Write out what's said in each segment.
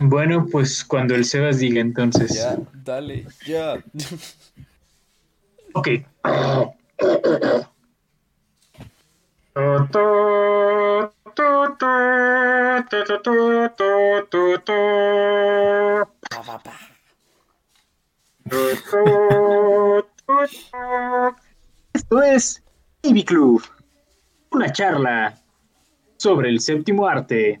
Bueno, pues cuando el Sebas diga entonces. Ya, dale, ya. Ok. Pa, pa, pa. Esto es Ivy Club, una charla sobre el séptimo arte.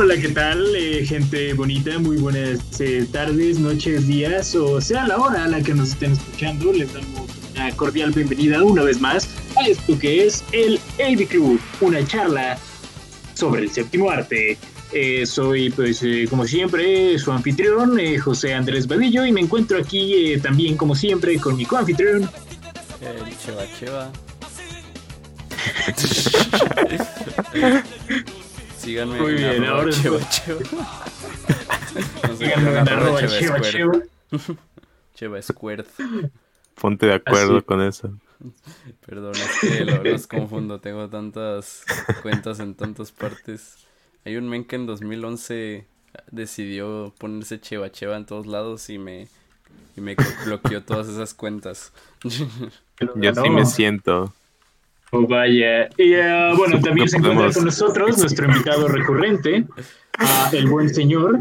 Hola, ¿qué tal? eh, gente bonita, muy buenas eh, tardes, noches, días, o sea la hora a la que nos estén escuchando. Les damos una cordial bienvenida una vez más a esto que es el AV Club, una charla sobre el séptimo arte. Eh, soy, pues, eh, como siempre, su anfitrión, eh, José Andrés Badillo, y me encuentro aquí eh, también, como siempre, con mi coanfitrión. El cheva cheva. Síganme Muy en bien, arroba ahora cheva cheva. No sé, Síganme en cheva cheva cheva. Squared. Ponte de acuerdo Así. con eso. Perdón, es que lo- los confundo. Tengo tantas cuentas en tantas partes. Hay un men que en 2011 decidió ponerse cheva cheva en todos lados y me, y me bloqueó todas esas cuentas. Yo sí me siento. Oh, vaya. Y eh, bueno, también No se encuentra podemos- con nosotros nuestro invitado recurrente, ah, el buen señor.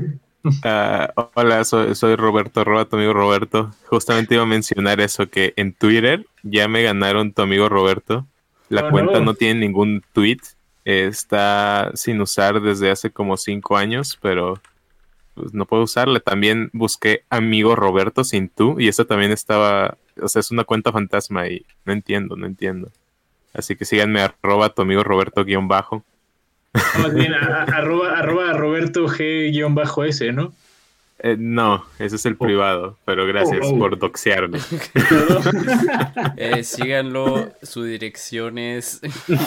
Ah, hola, soy, soy Roberto, arroba tu amigo Roberto. Justamente iba a mencionar eso, que en Twitter ya me ganaron tu amigo Roberto. La Oh, cuenta no. no tiene ningún tweet. eh, está sin usar desde hace como cinco años, pero pues, no puedo usarla. También busqué amigo Roberto sin tú y esta también estaba, o sea, es una cuenta fantasma y no entiendo, no entiendo. Así que síganme arroba tu amigo Roberto guion bajo. Más bien, a- a- arroba, arroba Roberto G-S, ¿no? Eh, no, ese es el privado, pero gracias Oh, oh. por doxearme. Eh, síganlo, su dirección es...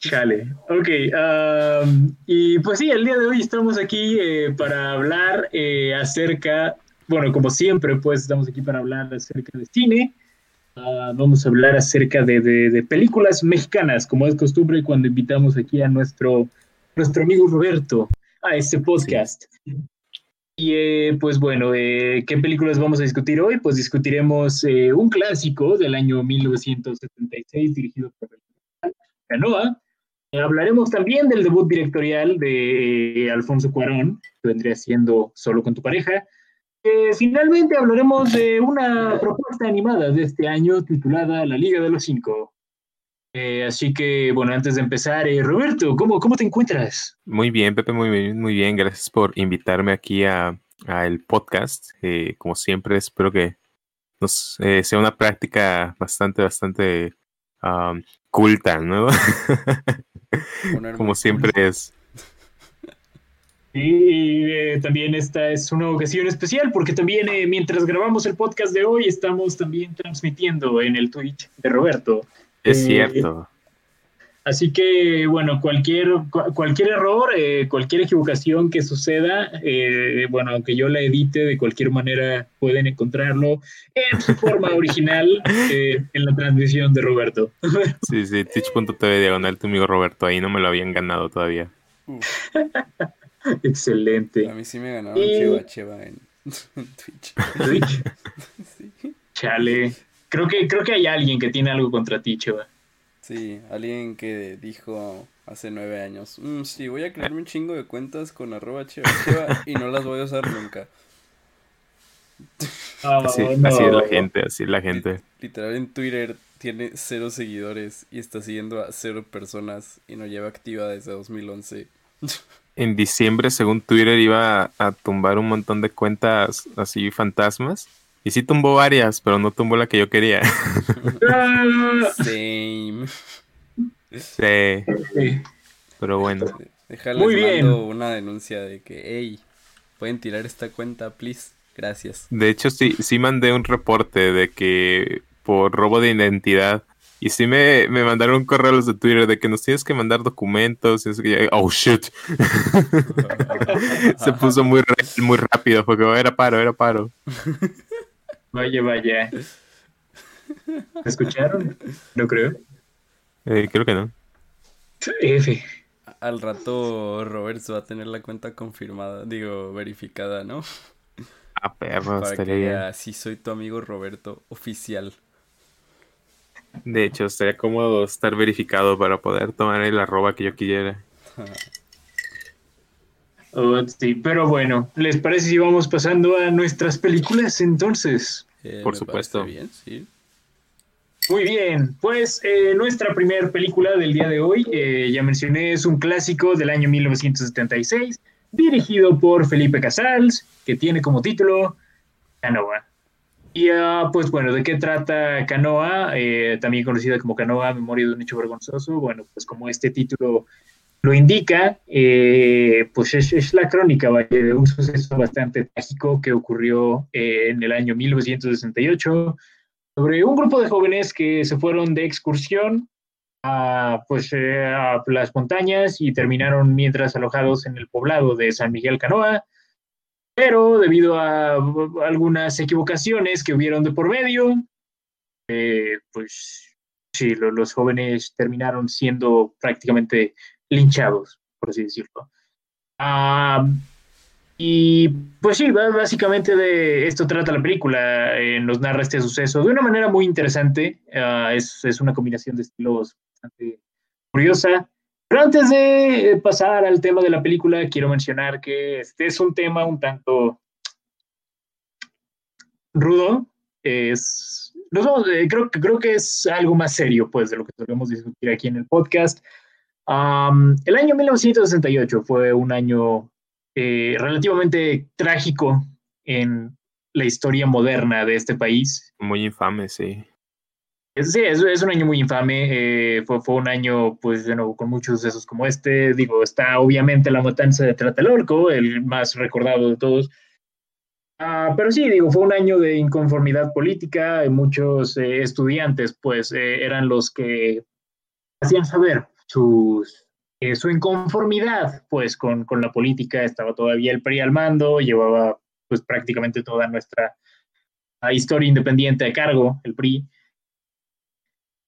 Chale. Ok. am, y pues sí, el día de hoy estamos aquí eh, para hablar eh, acerca, bueno, como siempre, pues estamos aquí para hablar acerca de cine. Ah, vamos a hablar acerca de, de- de películas mexicanas, como es costumbre cuando invitamos aquí a nuestro, nuestro amigo Roberto a este podcast. Y eh, pues bueno, eh, ¿qué películas vamos a discutir hoy? Pues discutiremos eh, un clásico del año 1976 dirigido por Canoa. Hablaremos también del debut directorial de eh, Alfonso Cuarón, que vendría siendo Solo con tu pareja. Eh, finalmente hablaremos de una propuesta animada de este año titulada La Liga de los Cinco. Eh, así que, bueno, antes de empezar, eh, Roberto, ¿cómo, ¿cómo te encuentras? Muy bien, Pepe, muy bien, muy bien. Gracias por invitarme aquí a, a el podcast. Eh, como siempre, espero que nos eh, sea una práctica bastante, bastante um, culta, ¿no? como siempre es. Y eh, también esta es una ocasión especial porque también eh, mientras grabamos el podcast de hoy estamos también transmitiendo en el Twitch de Roberto. Es Eh, cierto. Así que, bueno, cualquier, cu- cualquier error, eh, cualquier equivocación que suceda, eh, bueno, aunque yo la edite, de cualquier manera pueden encontrarlo en su forma original eh, en la transmisión de Roberto. Sí, sí, twitch.tv diagonal tu amigo Roberto. Ahí no me lo habían ganado todavía. Excelente. a mí sí me ganaron Y- cheva cheva en, en Twitch. Twitch, Sí. chale. Creo que, creo que hay alguien que tiene algo contra ti, Cheva. Sí, alguien que dijo hace nueve años, "Mm, sí, voy a crearme un chingo de cuentas con arroba cheva cheva y no las voy a usar nunca. Así, Oh, no. así es la gente, así es la gente. Literal en Twitter tiene cero seguidores y está siguiendo a cero personas y no lleva activa desde 2011. En diciembre, según Twitter, iba a, a tumbar un montón de cuentas así fantasmas. Y sí tumbó varias, pero no tumbó la que yo quería. Same. sí, sí. pero bueno. Déjales Muy bien. mando una denuncia de que, hey, pueden tirar esta cuenta, please. Gracias. De hecho, sí, sí mandé un reporte de que por robo de identidad. Y sí me, me mandaron un correo a los de Twitter de que nos tienes que mandar documentos. Y eso que- oh, shit. Se puso muy, muy rápido. Fue como, era paro, era paro. Vaya, vaya. ¿Me escucharon? No creo. Eh, creo que no. F. Al rato Robert va a tener la cuenta confirmada, digo, verificada, ¿no? Ah, perro, Para que estaría bien. diga, sí soy tu amigo Roberto, oficial. De hecho, estaría cómodo estar verificado para poder tomar el arroba que yo quisiera. Oh, sí, pero bueno, ¿les parece si vamos pasando a nuestras películas entonces? Eh, Por supuesto. bien, sí. Muy bien, pues eh, nuestra primera película del día de hoy, eh, ya mencioné, es un clásico del año 1976, dirigido por Felipe Casals, que tiene como título Canoa. Y ah, pues bueno, ¿de qué trata Canoa? Eh, también conocida como Canoa, Memoria de un hecho vergonzoso. Bueno, pues como este título lo indica, eh, pues es, es la crónica vaya, de un suceso bastante trágico que ocurrió eh, en el año 1968 sobre un grupo de jóvenes que se fueron de excursión a, pues, eh, a las montañas y terminaron mientras alojados en el poblado de San Miguel Canoa, pero debido a uh, algunas equivocaciones que hubieron de por medio, eh, pues sí, lo- los jóvenes terminaron siendo prácticamente linchados, por así decirlo. Y pues sí, básicamente de esto trata la película, eh, nos narra este suceso de una manera muy interesante, ah, es, es una combinación de estilos bastante curiosa. Pero antes de eh, pasar al tema de la película, quiero mencionar que este es un tema un tanto rudo, es, vamos- eh, creo, creo que es algo más serio pues de lo que solemos discutir aquí en el podcast. Am, el año 1968 fue un año eh, relativamente trágico en la historia moderna de este país. Muy infame, sí. Sí, es, es un año muy infame, eh, fue, fue un año, pues, de nuevo, con muchos sucesos como este. Digo, está obviamente la matanza de Tlatelolco, el más recordado de todos. Ah, pero sí, digo, fue un año de inconformidad política, muchos eh, estudiantes, pues, eh, eran los que hacían saber sus, eh, su inconformidad, pues, con, con la política. Estaba todavía el PRI al mando, llevaba, pues, prácticamente toda nuestra ah, historia independiente a cargo, el PRI.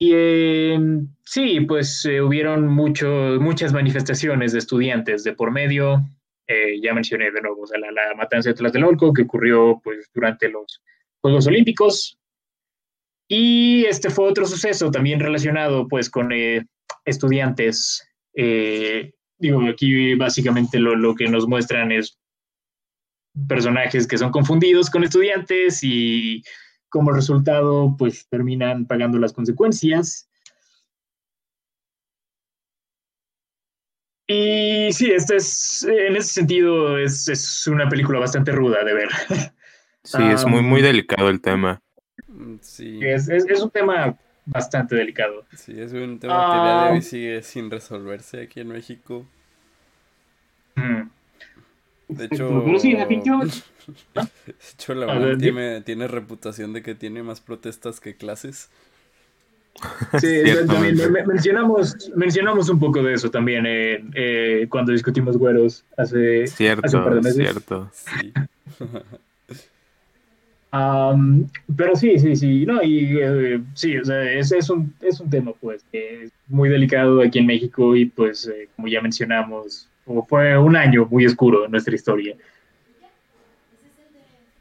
Y eh, sí, pues eh, hubieron mucho, muchas manifestaciones de estudiantes de por medio. Eh, ya mencioné de nuevo o sea, la, la matanza de Tlatelolco que ocurrió pues, durante los Juegos Olímpicos. Y este fue otro suceso también relacionado pues, con eh, estudiantes. Eh, digo, aquí básicamente lo, lo que nos muestran es personajes que son confundidos con estudiantes y como resultado, pues terminan pagando las consecuencias. Y sí, este es, en ese sentido, es, es una película bastante ruda de ver. Sí, es muy, muy delicado el tema. Sí, Es, es, es un tema bastante delicado. sí, es un tema que a día de hoy sigue sin resolverse aquí en México. Mm. De hecho, Pero sí, definitivamente. de hecho la A UNAM tiene, tiene reputación de que tiene más protestas que clases. Sí, también me- mencionamos, mencionamos un poco de eso también eh, eh, cuando discutimos güeros hace, hace un par de Cierto, meses. cierto. Sí. Am, pero sí, sí, sí, no, y eh, sí, o sea, es, es, un, es un tema, pues, que es muy delicado aquí en México y, pues, eh, como ya mencionamos, fue un año muy oscuro en nuestra historia.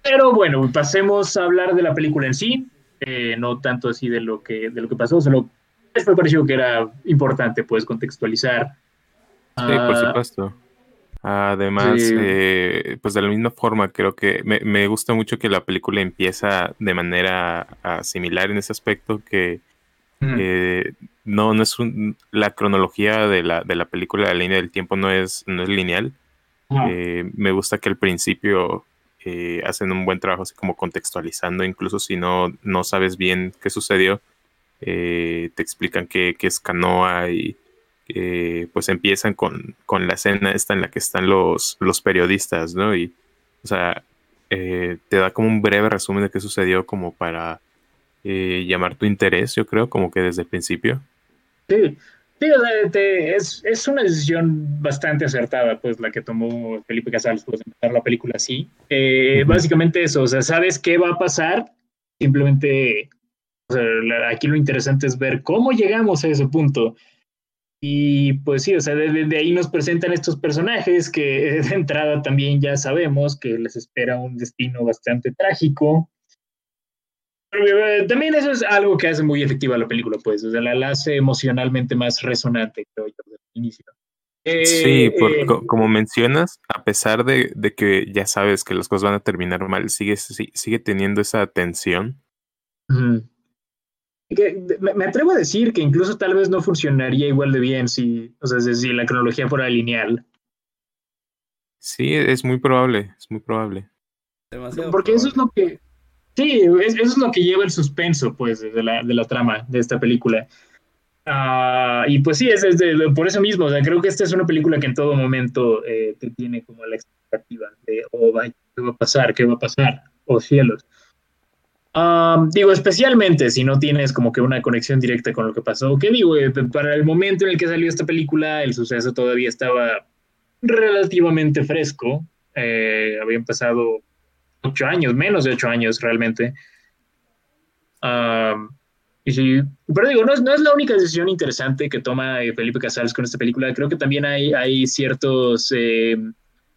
Pero bueno, pasemos a hablar de la película en sí, eh, no tanto así de lo que, de lo que pasó, solo me pareció que era importante, pues, contextualizar. Sí, por Ah, supuesto. Además, Sí. eh, pues de la misma forma, creo que me, me gusta mucho que la película empieza de manera similar en ese aspecto, que mm, eh, no, no es un, la cronología de la, de la película, la línea del tiempo no es, no es lineal. Eh, me gusta que al principio eh, hacen un buen trabajo así como contextualizando, incluso si no, no sabes bien qué sucedió, eh, te explican qué, qué es canoa y pues empiezan con, con la escena esta en la que están los, los periodistas, ¿no? Y, o sea, te da como un breve resumen de qué sucedió como para eh, llamar tu interés, yo creo, como que desde el principio. Sí, sí o sea, te- es, es una decisión bastante acertada, pues, la que tomó Felipe Casals, pues, empezar la película así. Eh. Básicamente eso, o sea, sabes qué va a pasar, simplemente, o sea, aquí lo interesante es ver cómo llegamos a ese punto. Y pues sí, o sea, de, de- de ahí nos presentan estos personajes que de entrada también ya sabemos que les espera un destino bastante trágico. Eh, También eso es algo que hace muy efectiva la película, pues, o sea, la, la hace emocionalmente más resonante, creo yo, desde el inicio. Eh, Sí, por- eh, co- como mencionas, a pesar de, de que ya sabes que las cosas van a terminar mal, sigue, si- sigue teniendo esa tensión. Que me, me atrevo a decir que incluso tal vez no funcionaría igual de bien si, o sea, si la cronología fuera lineal. Sí, es muy probable, es muy probable. Demasiado Porque eso es lo que. Sí, es- eso es lo que lleva el suspenso, pues, de la, de la trama de esta película. Ah, y pues sí, es, es de- por eso mismo. O sea, creo que esta es una película que en todo momento eh, te tiene como la expectativa de, oh, vaya, ¿qué va a pasar? ¿Qué va a pasar? Oh, cielos. Ah, digo, especialmente si no tienes como que una conexión directa con lo que pasó. ¿Qué digo? Eh, para el momento en el que salió esta película, el suceso todavía estaba relativamente fresco. Eh, habían pasado ocho años, menos de ocho años realmente. Y sí, pero digo, no es, no es la única decisión interesante que toma eh, Felipe Casals con esta película. Creo que también hay, hay ciertos, eh,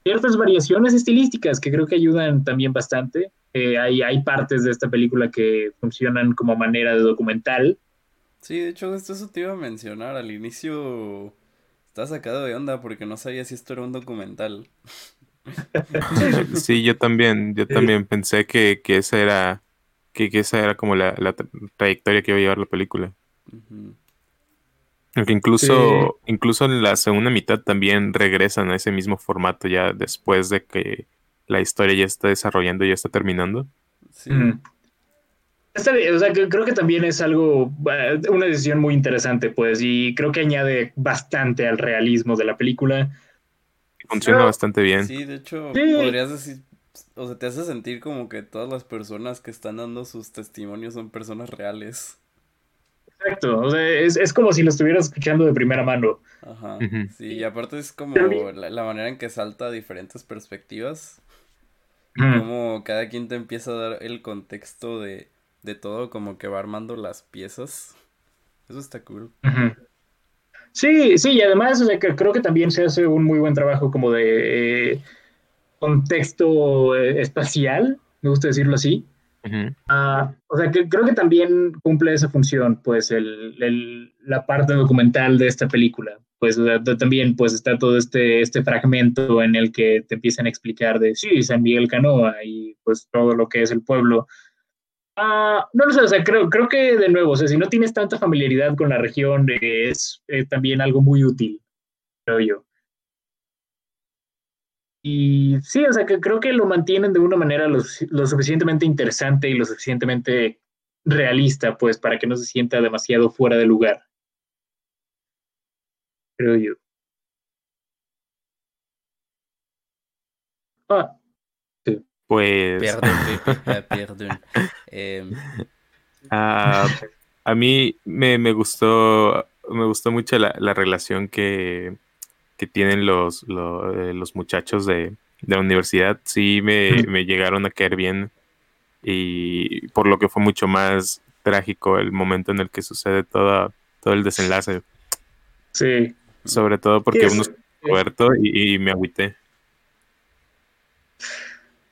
ciertas variaciones estilísticas que creo que ayudan también bastante. Eh, hay, hay partes de esta película que funcionan como manera de documental. Sí, de hecho, esto eso te iba a mencionar. Al inicio estaba sacado de onda porque no sabía si esto era un documental. Sí, yo también, yo también pensé que, que esa era, que, que esa era como la, la tra- trayectoria que iba a llevar la película. Aunque incluso, incluso en la segunda mitad también regresan a ese mismo formato ya después de que la historia ya está desarrollando y ya está terminando. Sí. Mm. O sea, creo que también es algo, eh, una decisión muy interesante, pues, y creo que añade bastante al realismo de la película. Funciona bastante bien. Sí, de hecho, Sí. podrías decir, o sea, te hace sentir como que todas las personas que están dando sus testimonios son personas reales. Exacto, o sea, es, es como si lo estuvieras escuchando de primera mano. Ajá. Sí, y aparte es como la, la manera en que salta a diferentes perspectivas, como cada quien te empieza a dar el contexto de, de todo, como que va armando las piezas. Eso está cool. Ujú. Sí, sí, y además, o sea, que creo que también se hace un muy buen trabajo como de eh, contexto eh, espacial, me gusta decirlo así. Ah, o sea, que creo que también cumple esa función, pues, el, el- la parte documental de esta película. Pues, o sea, t- también, pues, está todo este, este fragmento en el que te empiezan a explicar de, sí, San Miguel Canoa y, pues, todo lo que es el pueblo. Ah, no lo sé, o sea, creo, creo que, de nuevo, o sea, si no tienes tanta familiaridad con la región, es eh, también algo muy útil, creo yo. Y sí, o sea, que creo que lo mantienen de una manera lo, lo suficientemente interesante y lo suficientemente realista, pues, para que no se sienta demasiado fuera de lugar. Creo yo. Ah, Pues Perdón, Pepe, perdón. Em, ah, a mí me, me gustó, me gustó mucho la, la relación que, que tienen los, lo- eh, los muchachos de, de la universidad. Sí me, me llegaron a caer bien y por lo que fue mucho más trágico el momento en el que sucede toda, todo el desenlace. sí. Sobre todo porque uno es Roberto y, y me agüité.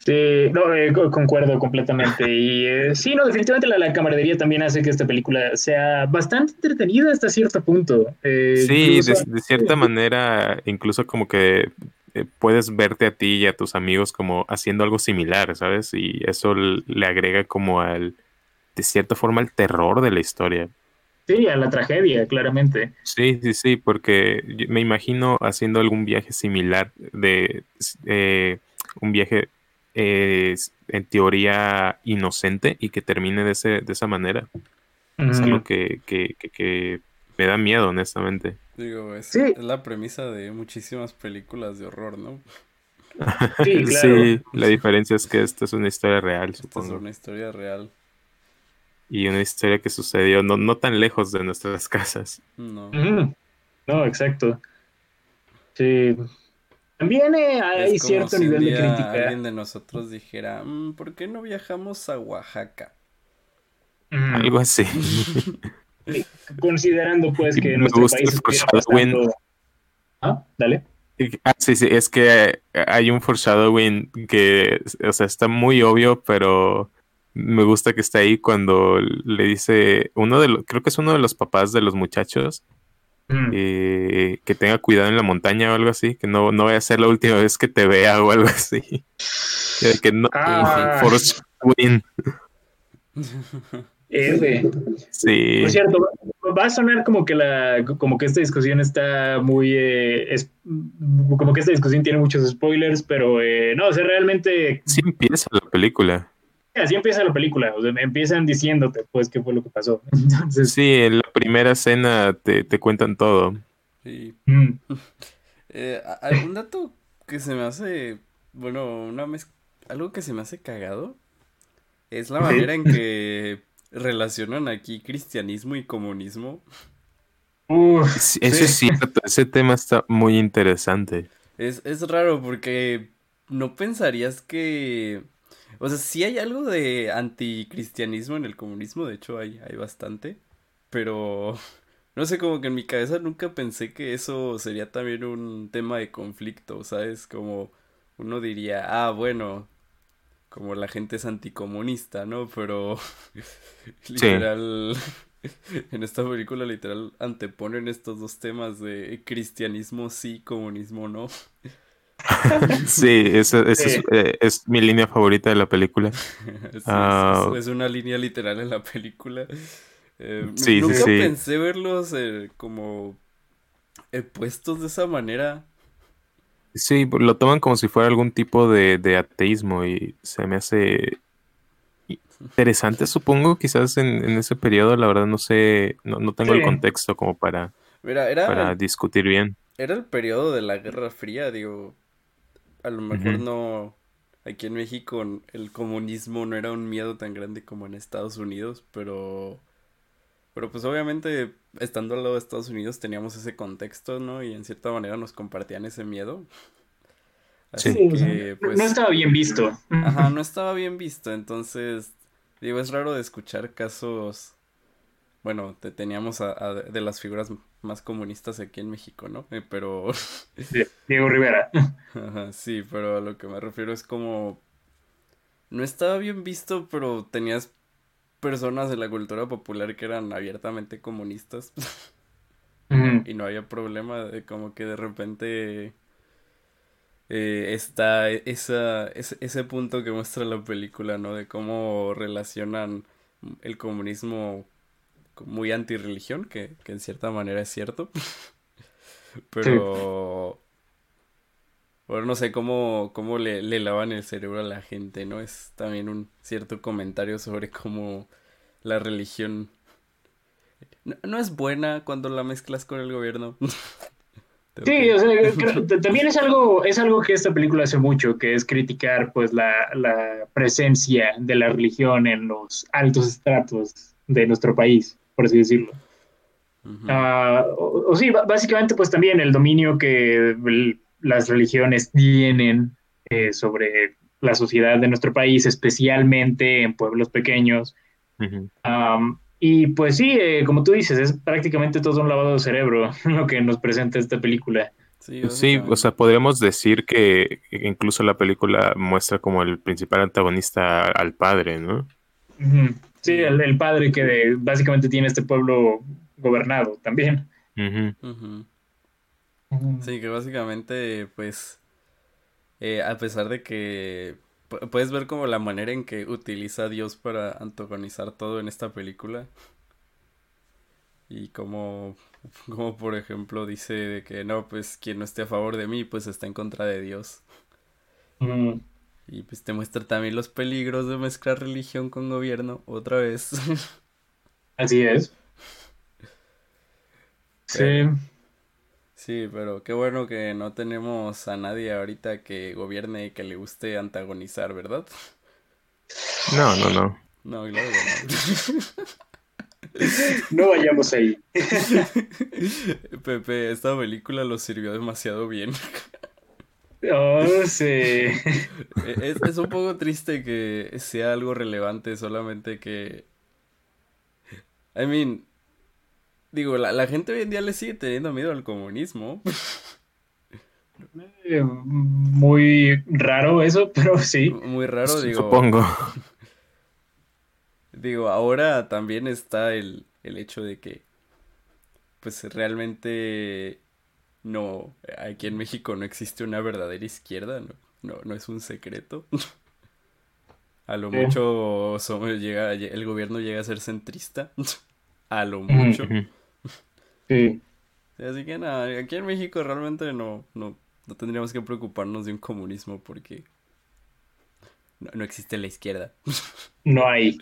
Sí, no, eh, co- concuerdo completamente. Y eh, sí, no, definitivamente la, la camaradería también hace que esta película sea bastante entretenida hasta cierto punto. Eh, Sí, incluso- de, de cierta manera, incluso como que puedes verte a ti y a tus amigos como haciendo algo similar, ¿sabes? Y eso le agrega como al, de cierta forma, al terror de la historia. sí, a la tragedia, claramente. Sí, sí, sí, porque me imagino haciendo algún viaje similar de eh, un viaje eh, en teoría inocente y que termine de, ese, de esa manera. Es algo que, que, que, que me da miedo, honestamente. digo, es, Sí. es la premisa de muchísimas películas de horror, ¿no? Sí, claro. Sí, la diferencia es que esta es una historia real, Esta es supongo. una historia real. Y una historia que sucedió no, no tan lejos de nuestras casas. No. No, exacto. Sí. También eh, hay Es como cierto si un nivel de crítica. alguien de nosotros dijera, "Mm, ¿por qué no viajamos a Oaxaca? Ujú. Algo así. Considerando pues que me nuestro gusta país pasando- Ah, dale. Ah, sí, sí, es que hay un foreshadowing que, o sea, está muy obvio, pero me gusta que está ahí cuando le dice uno de los, creo que es uno de los papás de los muchachos, Eh, que tenga cuidado en la montaña o algo así, que no, no vaya a ser la última vez que te vea o algo así. Que, no, Ah. foreshadowing, R. sí. Por cierto, va- va a sonar como que la, como que esta discusión está muy, eh, es- como que esta discusión tiene muchos spoilers, pero eh, no, o sea, realmente Sí empieza la película. Así empieza la película, o sea, empiezan diciéndote pues qué fue lo que pasó. Entonces, Sí, en la primera escena te, te cuentan todo. Sí. mm, Eh, ¿algún dato que se me hace, bueno, una mez- algo que se me hace cagado? Es la Sí. manera en que relacionan aquí cristianismo y comunismo. uf, Sí, Eso sí. es cierto, ese tema está muy interesante. Es, es raro porque no pensarías que... O sea, sí hay algo de anticristianismo en el comunismo, de hecho hay, hay bastante, pero no sé, como que en mi cabeza nunca pensé que eso sería también un tema de conflicto, ¿sabes? Como uno diría, ah, bueno, como la gente es anticomunista, ¿no? Pero literal, en esta película literal anteponen estos dos temas de cristianismo sí, comunismo no. Sí, esa, esa Sí. es, eh, es mi línea favorita de la película. Sí, Ah. es, es una línea literal en la película. Eh, Sí, nunca pensé verlos eh, como eh, puestos de esa manera. Sí, lo toman como si fuera algún tipo de, de ateísmo y se me hace interesante, supongo, quizás en, en ese periodo, la verdad no sé, no, no tengo el contexto como para, Mira, era, para discutir bien. era el periodo de la Guerra Fría, digo, a lo mejor no, aquí en México el comunismo no era un miedo tan grande como en Estados Unidos, pero, pero pues obviamente estando al lado de Estados Unidos teníamos ese contexto, ¿no? Y en cierta manera nos compartían ese miedo. Así sí, que, pues, no estaba bien visto. Ajá, no estaba bien visto, entonces, digo, es raro de escuchar casos, bueno, te, teníamos a, a- de las figuras más comunistas aquí en México, ¿no? Eh, pero, Sí, Diego Rivera. ajá, sí, pero a lo que me refiero es como, no estaba bien visto, pero tenías personas de la cultura popular que eran abiertamente comunistas y no había problema de como que de repente eh, está esa, ese, ese punto que muestra la película, ¿no? De cómo relacionan el comunismo muy antirreligión, que, que en cierta manera es cierto. Pero... Bueno, no sé cómo, cómo le, le lavan el cerebro a la gente, ¿no? Es también un cierto comentario sobre cómo la religión no, no es buena cuando la mezclas con el gobierno. Sí, o sea, creo- también es algo, es algo que esta película hace mucho, que es criticar pues la, la presencia de la religión en los altos estratos de nuestro país, por así decirlo. Ah, o, o sí, básicamente pues también el dominio que el- las religiones tienen eh, sobre la sociedad de nuestro país, especialmente en pueblos pequeños. Y pues sí, eh, como tú dices, es prácticamente todo un lavado de cerebro lo que nos presenta esta película. Sí, Sí, o sea, podríamos decir que incluso la película muestra como el principal antagonista al padre, ¿no? Sí, el, el padre que de- básicamente tiene este pueblo gobernado también. Sí, que básicamente, pues, eh, a pesar de que pu- puedes ver como la manera en que utiliza a Dios para antagonizar todo en esta película. Y como, como por ejemplo dice de que no, pues quien no esté a favor de mí, pues está en contra de Dios. Ujú. Y pues te muestra también los peligros de mezclar religión con gobierno otra vez. Así es. Sí. Pero- Sí, pero qué bueno que no tenemos a nadie ahorita que gobierne y que le guste antagonizar, ¿verdad? No, no, no. No, claro que no. No vayamos ahí. Pepe, esta película lo sirvió demasiado bien. Oh, sí. Es, es un poco triste que sea algo relevante, solamente que... I mean, digo, la, la gente hoy en día le sigue teniendo miedo al comunismo. Eh, Muy raro eso, pero sí. Muy raro, digo. Supongo. Digo, ahora también está el, el hecho de que, pues realmente no, aquí en México no existe una verdadera izquierda, no, no, no es un secreto. A lo Sí. mucho somos- llega, el gobierno llega a ser centrista, a lo mucho. Sí. Así que nada, aquí en México realmente no, no, no tendríamos que preocuparnos de un comunismo porque no, no existe la izquierda. No hay.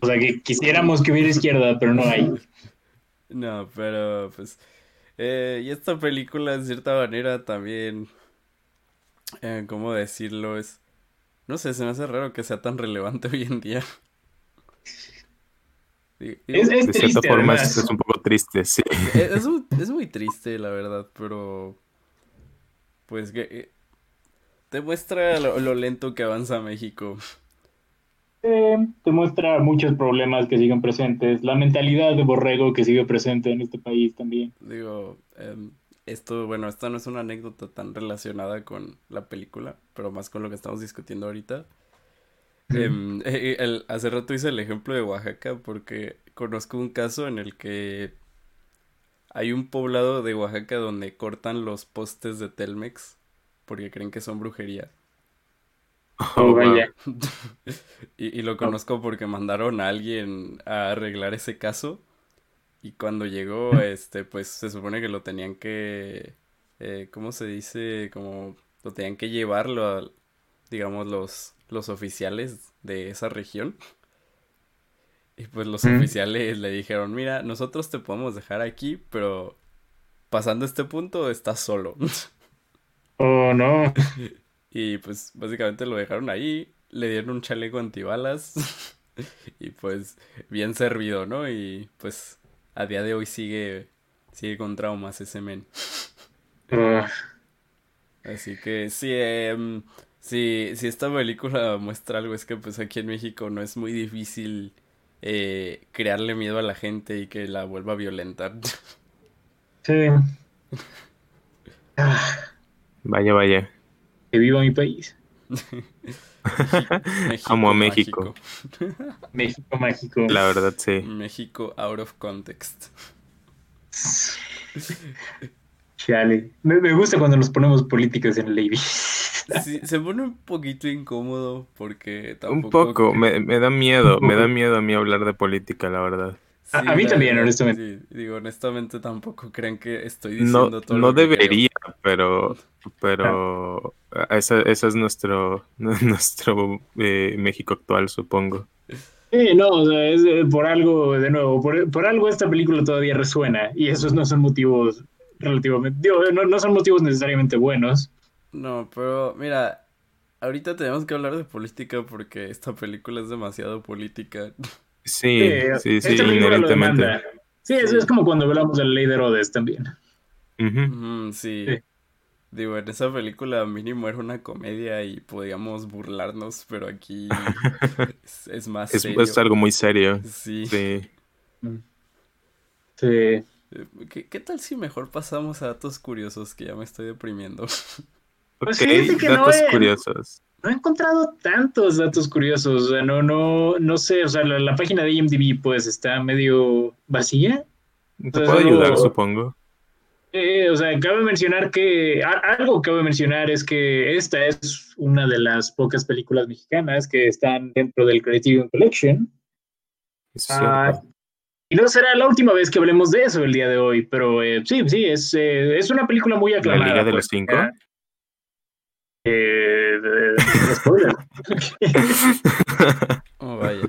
O sea, que quisiéramos que hubiera izquierda, pero no hay. No, pero pues... eh, y esta película, en cierta manera, también... eh, ¿cómo decirlo? Es... No sé, se me hace raro que sea tan relevante hoy en día. Digo- digo, Es, es De cierta triste, forma es, un poco triste, sí. es, es un- es muy triste, la verdad, pero... Pues que... eh, Te muestra lo, lo lento que avanza México. Eh, te muestra muchos problemas que siguen presentes. La mentalidad de borrego que sigue presente en este país también. Digo, em, esto, bueno, esta no es una anécdota tan relacionada con la película, pero más con lo que estamos discutiendo ahorita. Em, eh, el- hace rato hice el ejemplo de Oaxaca porque conozco un caso en el que hay un poblado de Oaxaca donde cortan los postes de Telmex porque creen que son brujería. Oh, vaya. Y, y lo conozco porque mandaron a alguien a arreglar ese caso. Y cuando llegó, este, pues se supone que lo tenían que, eh, ¿cómo se dice? Como lo tenían que llevarlo a, digamos, los, los oficiales de esa región. Y pues los oficiales le dijeron, mira, nosotros te podemos dejar aquí, pero pasando este punto estás solo. Oh, no. Y pues básicamente lo dejaron ahí, le dieron un chaleco antibalas y pues bien servido, ¿no? Y pues a día de hoy sigue, sigue con traumas ese men. Oh, Así que sí, em, sí, si esta película muestra algo es que pues aquí en México no es muy difícil eh, crearle miedo a la gente y que la vuelva violenta. sí. Ah, Vaya, vaya. Que viva mi país. México Amo a México. mágico. México mágico. La verdad, sí. México out of context. Chale. Me, me gusta cuando nos ponemos políticos en el Navy. Sí, se pone un poquito incómodo porque Un tampoco... poco. que- Me, me da miedo. Me da miedo a mí hablar de política, la verdad. A- a mí la también, verdad, honestamente. sí. Digo, honestamente tampoco crean que estoy No, diciendo todo no lo que creo. debería, pero, pero esa, esa es nuestro, nuestro eh, México actual, supongo. Sí, no, o sea, es, eh, por algo, de nuevo, por, por algo esta película todavía resuena y esos no son motivos relativamente, digo, no, no son motivos necesariamente buenos. No, pero mira, ahorita tenemos que hablar de política porque esta película es demasiado política. Sí, Eh, sí, sí, lo inherentemente. Sí, eso es como cuando hablamos de la ley de Herodes también. Ujú, sí. Sí. Digo, en esa película mínimo era una comedia y podíamos burlarnos, pero aquí es, es más Es, serio. es algo muy serio. Sí. Sí. Sí. Eh, ¿Qué, qué tal si mejor pasamos a datos curiosos que ya me estoy deprimiendo? Pues Ok, que no datos es- curiosos. No he encontrado tantos datos curiosos, o sea, no, no, no sé, o sea, la, la página de IMDb pues está medio vacía. Te Pues algo- ayudar, supongo. Eh, o sea, cabe mencionar que a- algo que cabe mencionar es que esta es una de las pocas películas mexicanas que están dentro del Criterion Collection. Ah, y no será la última vez que hablemos de eso el día de hoy, pero eh, sí, sí, es, eh, es una película muy aclamada. Liga de pues, los Cinco? ah, eh, de- spoiler. Oh, vaya.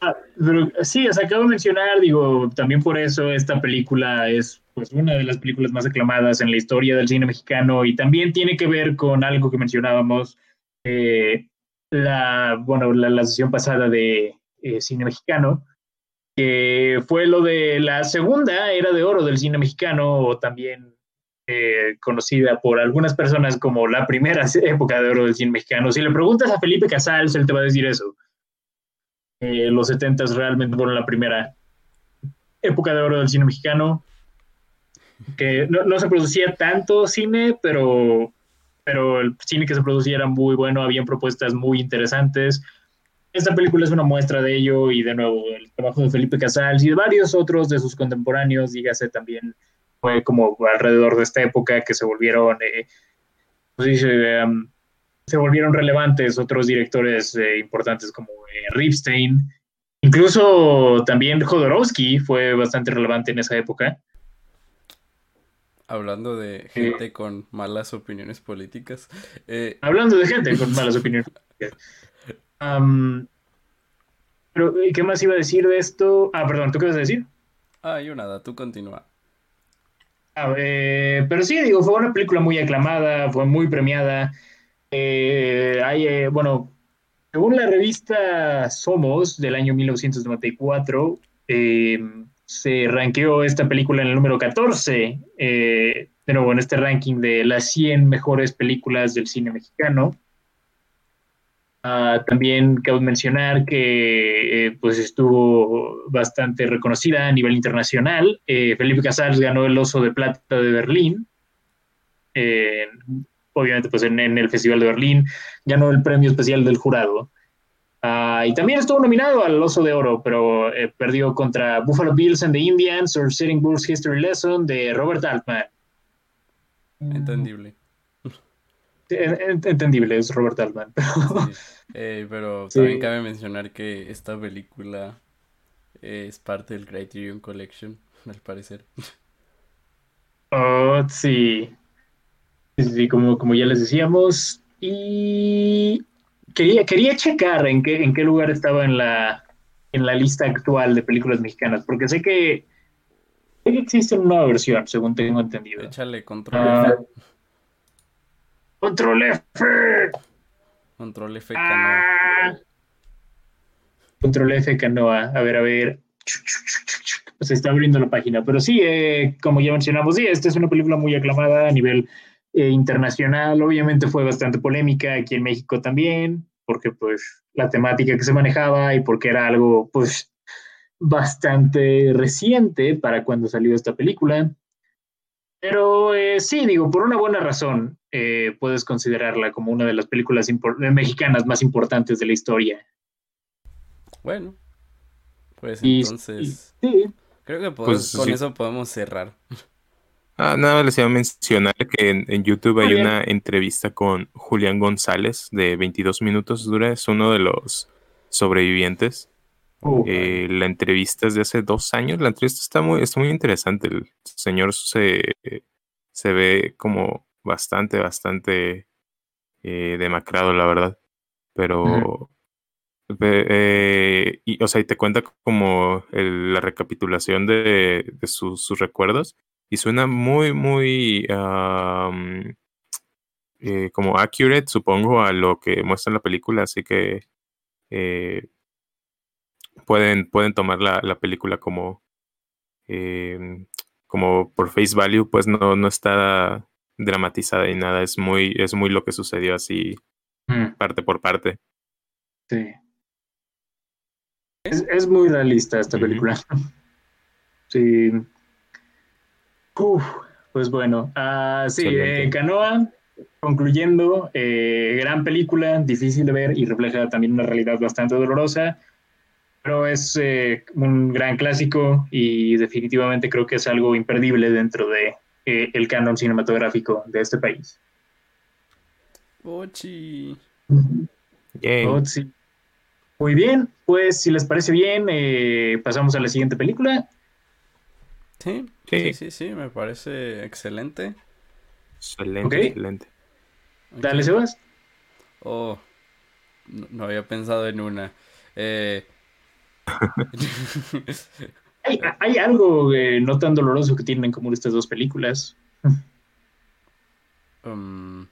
Ah, pero sí, o sea, acabo de mencionar, digo, también por eso esta película es pues una de las películas más aclamadas en la historia del cine mexicano y también tiene que ver con algo que mencionábamos eh, la, bueno, la, la sesión pasada de eh, cine mexicano, que fue lo de la segunda era de oro del cine mexicano, o también eh, conocida por algunas personas como la primera época de oro del cine mexicano. Si le preguntas a Felipe Casals, él te va a decir eso. Eh, los 70 realmente fueron la primera época de oro del cine mexicano, que no, no se producía tanto cine, pero pero el cine que se producía era muy bueno, habían propuestas muy interesantes. Esta película es una muestra de ello y de nuevo el trabajo de Felipe Casals y de varios otros de sus contemporáneos, dígase también, fue como alrededor de esta época que se volvieron, eh, pues um, se volvieron relevantes otros directores eh, importantes como eh, Ripstein, incluso también Jodorowsky fue bastante relevante en esa época. Hablando de gente con malas opiniones políticas. Eh, Hablando de gente con malas opiniones políticas. Um, pero, ¿qué más iba a decir de esto? Ah, perdón, ¿tú qué vas a decir? Ah, yo nada, tú continúa. Eh, pero sí, digo, fue una película muy aclamada, fue muy premiada. Eh, hay, eh, bueno, según la revista Somos del año 1994, eh, se rankeó esta película en el número 14, eh, de nuevo en este ranking de las 100 mejores películas del cine mexicano. Uh, también cabe mencionar que eh, pues estuvo bastante reconocida a nivel internacional. Eh, Felipe Casals ganó el Oso de Plata de Berlín, eh, obviamente pues en, en, el Festival de Berlín, ganó el premio especial del jurado. Uh, y también estuvo nominado al Oso de Oro, pero eh, perdió contra Buffalo Bills and the Indians or Sitting Bulls History Lesson de Robert Altman. Entendible. Entendible, es Robert Altman. Sí. Eh, pero sí. también cabe mencionar que esta película es parte del Criterion Collection, al parecer. Oh, sí. Sí, sí, como, como ya les decíamos. Y quería, quería checar en qué, en qué lugar estaba en la, en la lista actual de películas mexicanas, porque sé que, sé que existe una nueva versión, según tengo entendido. Échale control uh. Control F. Control F canoa. Ah. Control F canoa. A ver, a ver. Se está abriendo la página. Pero sí, eh, como ya mencionamos, sí, esta es una película muy aclamada a nivel eh, internacional. Obviamente fue bastante polémica aquí en México también, porque pues la temática que se manejaba y porque era algo pues bastante reciente para cuando salió esta película. Pero eh, sí, digo, por una buena razón eh, puedes considerarla como una de las películas mexicanas más importantes de la historia. Bueno, pues entonces... Y, sí. Creo que podemos, pues, con sí. eso podemos cerrar. Ah, nada más les iba a mencionar que en, en YouTube hay una entrevista con Julián González de 22 minutos dura, es uno de los sobrevivientes. Uh, eh, la entrevista es de hace dos años. La entrevista está muy, está muy interesante. El señor se, se ve como bastante, bastante eh, demacrado, la verdad. Pero, uh -huh. eh, y, o sea, y te cuenta como el, la recapitulación de, de su, sus recuerdos. Y suena muy, muy um, como accurate, supongo, a lo que muestra en la película. Así que eh, pueden, pueden tomar la, la película como, eh, como por face value, pues no, no está dramatizada y nada, es muy, es muy lo que sucedió así, mm. parte por parte. Sí. Es, es muy realista esta película. Sí. Uf, pues bueno, uh, sí, eh, Canoa, concluyendo, eh, gran película, difícil de ver y refleja también una realidad bastante dolorosa pero es eh, un gran clásico y definitivamente creo que es algo imperdible dentro de eh, el canon cinematográfico de este país. Ochi. Ochi. Muy bien, pues si les parece bien, eh, pasamos a la siguiente película. Sí, sí, sí, sí, me parece excelente. Excelente, okay. excelente. Dale, Sebas. Oh, no, no, había pensado en una. Eh, Hay, hay algo eh, no tan doloroso que tienen en común estas dos películas. Um,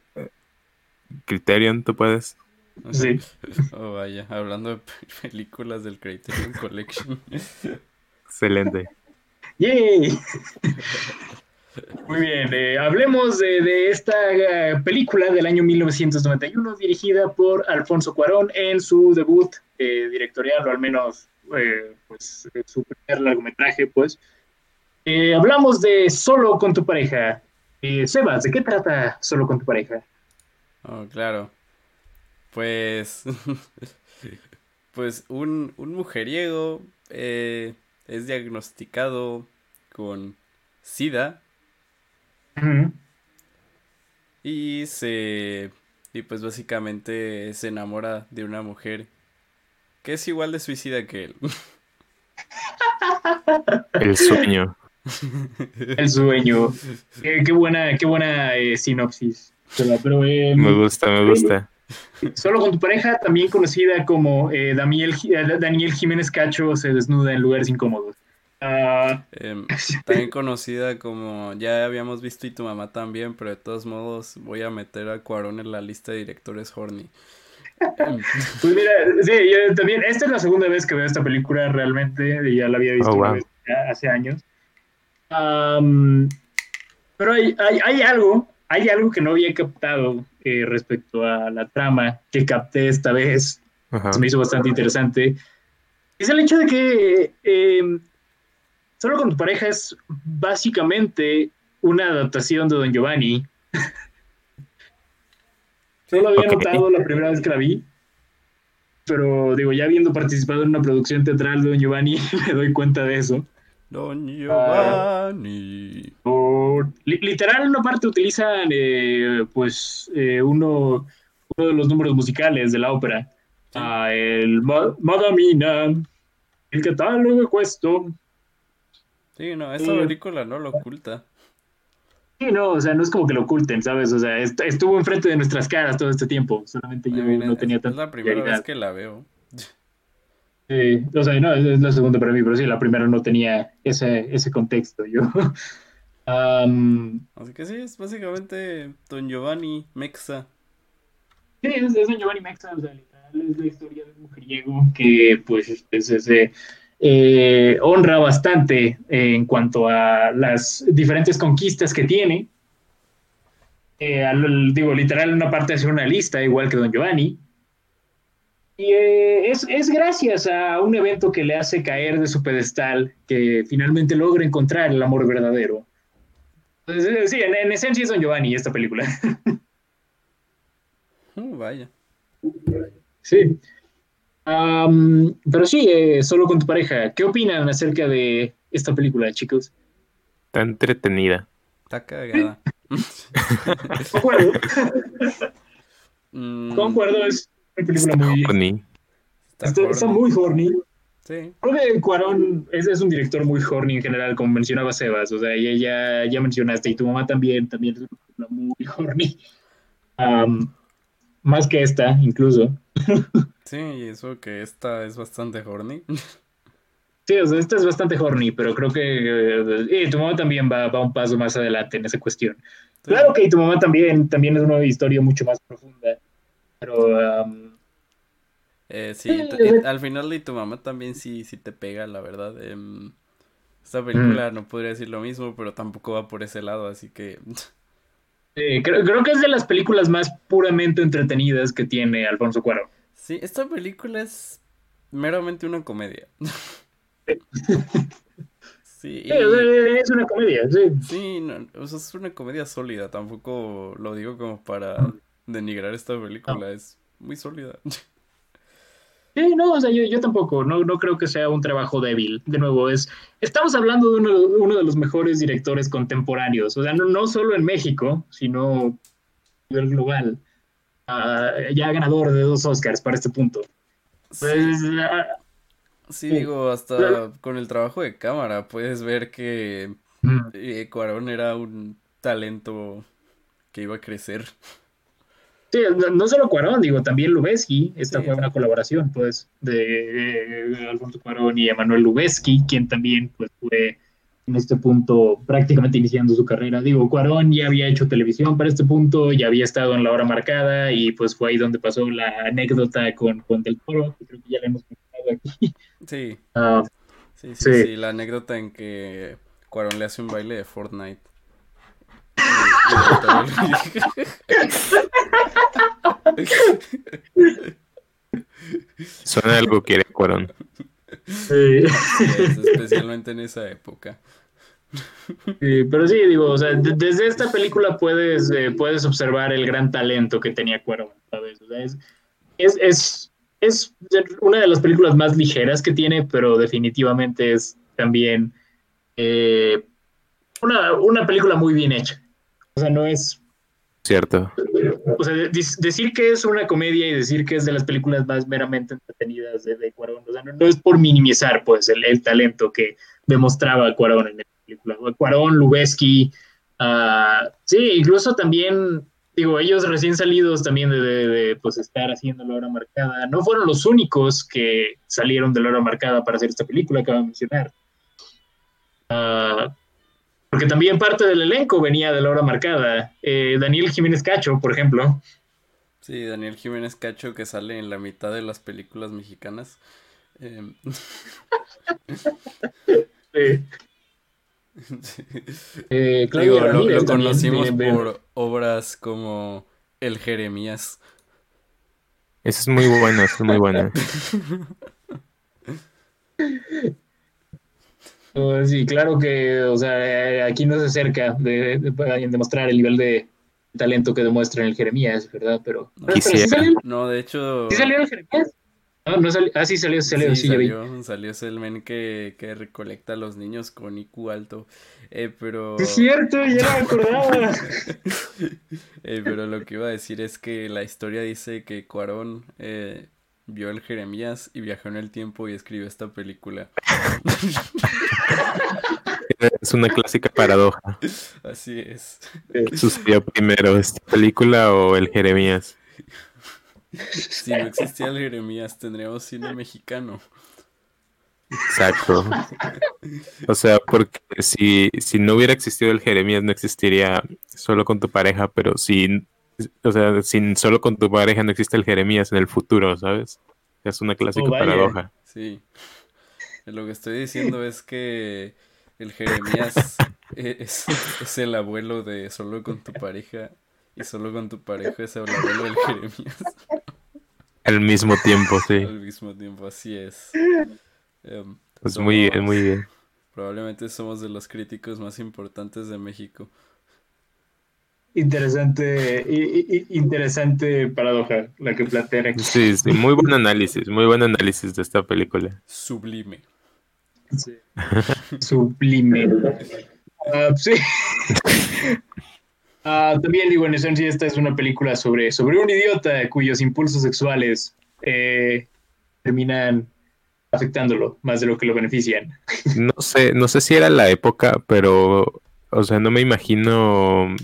Criterion, tú puedes. Sí. oh, vaya, hablando de pe- películas del Criterion Collection. Excelente. ¡Yay! Muy bien, eh, hablemos de, de esta eh, película del año 1991 dirigida por Alfonso Cuarón en su debut eh, directorial, o al menos eh, pues, eh, su primer largometraje, pues. Eh, hablamos de Solo con tu pareja. Eh, Sebas, ¿de qué trata Solo con tu pareja? Oh, claro. Pues. pues un, un mujeriego eh, es diagnosticado con SIDA y se. Y pues básicamente se enamora de una mujer que es igual de suicida que él. El sueño. El sueño. Eh, qué buena, qué buena eh, sinopsis. Pero, eh, Me gusta, me gusta. Solo con tu pareja, también conocida como eh, Daniel, eh, Daniel Jiménez Cacho, se desnuda en lugares incómodos. Ah, Em, también conocida como ya habíamos visto y tu mamá también, pero de todos modos voy a meter a Cuarón en la lista de directores horny. Pues mira, sí, yo también, esta es la segunda vez que veo esta película realmente, ya la había visto Oh, una wow. vez ya hace años. Am, pero hay, hay, hay algo, hay algo que no había captado eh, respecto a la trama que capté esta vez. Ajá. se me hizo bastante interesante, es el hecho de que eh, Solo con tu pareja es básicamente una adaptación de Don Giovanni. No lo había notado la primera vez que la vi, pero digo, ya habiendo participado en una producción teatral de Don Giovanni, me doy cuenta de eso. Don Giovanni. Por- li- literal, en una parte utilizan eh, pues eh, uno, uno de los números musicales de la ópera. Ah, el Ma- Madamina, el catálogo cuesto. Sí, no, esta Eh, película no lo oculta. Sí, no, o sea, no es como que lo oculten, ¿sabes? O sea, est- estuvo enfrente de nuestras caras todo este tiempo. Solamente yo no es- tenía es, tanta la primera vez que la veo. Sí, o sea, no, es, es la segunda para mí, pero sí, la primera no tenía ese, ese contexto. Yo. Así que sí, es básicamente Don Giovanni Mexa. Sí, es, es Don Giovanni Mexa, o sea, literal es la historia de un mujeriego que, pues, este, se, se, eh, honra bastante eh, en cuanto a las diferentes conquistas que tiene. Eh, al- digo, literal, una parte hace una lista, igual que Don Giovanni. Y eh, es, es gracias a un evento que le hace caer de su pedestal que finalmente logra encontrar el amor verdadero. Entonces, eh, sí, en, en esencia es Don Giovanni esta película. Uh, vaya. Sí. Am, pero sí, eh, solo con tu pareja. ¿Qué opinan acerca de esta película, chicos? Está entretenida. Está cagada. Concuerdo, Mm, concuerdo, es una película muy... Horny. está Está, está horny. muy horny. Sí. Creo que Cuarón es, es un director muy horny en general, como mencionaba Sebas. O sea, ya, ya, ya mencionaste, y tu mamá también, también es una película muy horny. Am, más que esta, incluso. Sí, y eso que esta es bastante horny. Sí, o sea, esta es bastante horny, pero creo que eh, y tu mamá también va, va un paso más adelante en esa cuestión. Sí. Claro que tu mamá también, también es una historia mucho más profunda, pero um, Eh, sí, y eh. al final y tu mamá también sí, sí te pega, la verdad. Em, esta película no podría decir lo mismo, pero tampoco va por ese lado, así que creo, creo que es de las películas más puramente entretenidas que tiene Alfonso Cuarón. sí, esta película es meramente una comedia. Sí, es una comedia, sí. sí, no, o sea, es una comedia sólida, tampoco lo digo como para denigrar esta película, es muy sólida. Sí, no, o sea, yo, yo tampoco, no, no creo que sea un trabajo débil. De nuevo, es, estamos hablando de uno, uno de los mejores directores contemporáneos, o sea, no, no solo en México, sino a nivel global. Ah, ya ganador de dos Oscars para este punto. Pues, ah, Sí, Sí. digo, hasta con el trabajo de cámara puedes ver que mm, eh, Cuarón era un talento que iba a crecer. Sí, no, solo Cuarón, digo, también Lubeski. Esta Sí, fue una colaboración, pues, de eh, Alfonso Cuarón y Emanuel Lubeski, quien también, pues, fue en este punto prácticamente iniciando su carrera. Digo, Cuarón ya había hecho televisión para este punto, ya había estado en la hora marcada y pues fue ahí donde pasó la anécdota con, con Del Toro, que creo que ya la hemos contado aquí. Sí, Ah, sí, sí, Sí. sí, la anécdota en que Cuarón le hace un baile de Fortnite. Y- y Del Toro le- Suena algo que era Cuarón. sí. Sí, es, especialmente en esa época. Sí, pero sí, digo, o sea, de- desde esta película puedes, eh, puedes observar el gran talento que tenía Cuarón, ¿sabes? O sea, es, es, es, es una de las películas más ligeras que tiene, pero definitivamente es también eh, una, una película muy bien hecha. O sea, no es, Cierto. o sea, de- decir que es una comedia y decir que es de las películas más meramente entretenidas de, de Cuarón, o sea, no, no es por minimizar, pues, el, el talento que demostraba Cuarón en la película. Cuarón, Lubeski, ah, sí, incluso también, digo, ellos recién salidos también de, de- de, pues, estar haciendo la hora marcada, no fueron los únicos que salieron de la hora marcada para hacer esta película que acabo de mencionar. Ah, porque también parte del elenco venía de la hora marcada. Eh, Daniel Jiménez Cacho, por ejemplo. Sí, Daniel Jiménez Cacho que sale en la mitad de las películas mexicanas. Eh, sí. eh, Claudia Digo, lo, Ramírez lo también, conocimos eh, por obras como El Jeremías. Esa es muy buena, esa es muy buena. Oh, sí, claro que, o sea, eh, aquí no se acerca de, demostrar el nivel de talento que demuestra en el Jeremías, ¿verdad? Pero, No, pero sí Quisiera. salió, No, de hecho. ¿sí salió el Jeremías. No, no salió, ah, sí salió, salió, Sí, sí, ya vi. salió, salió ese el men que, que recolecta a los niños con IQ alto. Eh, pero. Es cierto, ya me acordaba. Eh, pero lo que iba a decir es que la historia dice que Cuarón eh, vio el Jeremías y viajó en el tiempo y escribió esta película. Es una clásica paradoja. Así es. ¿Qué sucedió primero, esta película o el Jeremías? Si no existía el Jeremías, tendríamos cine mexicano. Exacto. O sea, porque si, si no hubiera existido el Jeremías, no existiría solo con tu pareja, pero si, o sea, sin solo con tu pareja no existe el Jeremías en el futuro, ¿sabes? Es una clásica Oh, vaya. paradoja. Sí. Lo que estoy diciendo es que el Jeremías e- es, es el abuelo de solo con tu pareja y solo con tu pareja es el abuelo del Jeremías Al mismo tiempo, sí. al mismo tiempo, así es. Em, Pues muy bien, muy bien. Probablemente somos de los críticos más importantes de México. Interesante, i- i- interesante paradoja la que plantean aquí. Sí, sí, muy buen análisis, muy buen análisis de esta película. Sublime. Sí. Sublime. Ah, sí. Ah, también digo, en esencia esta es una película sobre, sobre un idiota cuyos impulsos sexuales eh, terminan afectándolo más de lo que lo benefician. No sé, no sé si era la época, pero, o sea, no me imagino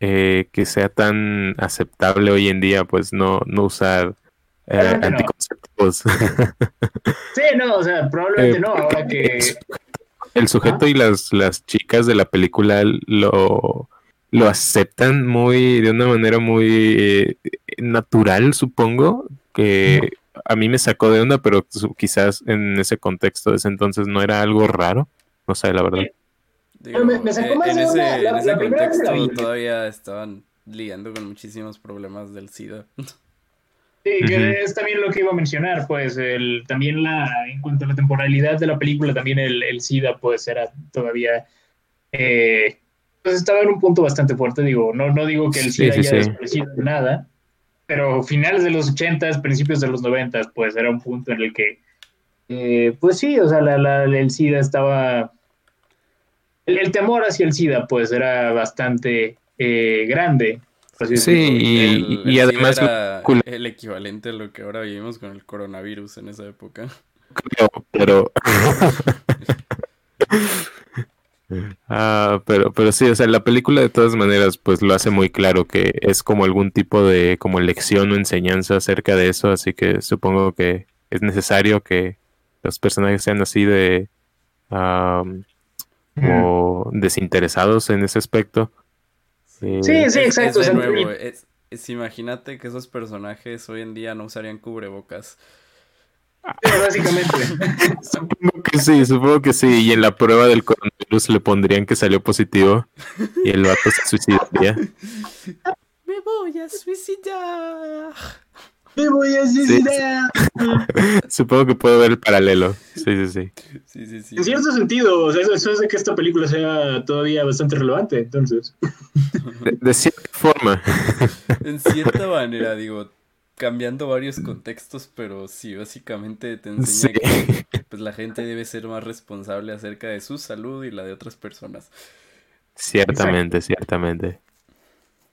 eh, que sea tan aceptable hoy en día, pues no, no usar eh, no. anticonceptivos. Sí, no, o sea, probablemente Eh, no, ahora que... El sujeto y las, las chicas de la película lo, lo aceptan muy, de una manera muy eh, natural, supongo, que a mí me sacó de onda, pero quizás en ese contexto de ese entonces no era algo raro. No sé, la verdad. Digo, me- me sacó más en de ese, la- en contexto todavía estaban lidiando con muchísimos problemas del SIDA. Sí, que es también lo que iba a mencionar, pues el, también la, en cuanto a la temporalidad de la película, también el, el SIDA pues era todavía, eh, pues estaba en un punto bastante fuerte, digo, no, no digo que el Sí, SIDA sí, haya sí. desaparecido de nada, pero finales de los 80s, principios de los 90s, pues era un punto en el que, eh, pues sí, o sea, la, la- el SIDA estaba, el, el temor hacia el SIDA pues era bastante eh, grande. así Sí, y, El- y el SIDA además era el equivalente a lo que ahora vivimos con el coronavirus en esa época. creo, pero Ah, pero, pero sí, o sea, la película de todas maneras, pues lo hace muy claro que es como algún tipo de como lección o enseñanza acerca de eso, así que supongo que es necesario que los personajes sean así de como desinteresados en ese aspecto. Eh, Sí, sí, Es- es exacto. nuevo, es- es- imagínate que esos personajes hoy en día no usarían cubrebocas. sí, básicamente. Supongo que sí, supongo que sí. Y en la prueba del coronavirus le pondrían que salió positivo y el vato se suicidaría. Me voy a suicidar. Me voy a suicidar. Supongo que puedo ver el paralelo. Sí, sí, sí. Sí, sí, sí. En cierto sentido, o sea, eso, eso hace que esta película sea todavía bastante relevante, entonces. De, de cierta forma. En cierta manera, digo, cambiando varios contextos, pero sí, básicamente te enseña Sí. que pues, la gente debe ser más responsable acerca de su salud y la de otras personas. Ciertamente, ciertamente.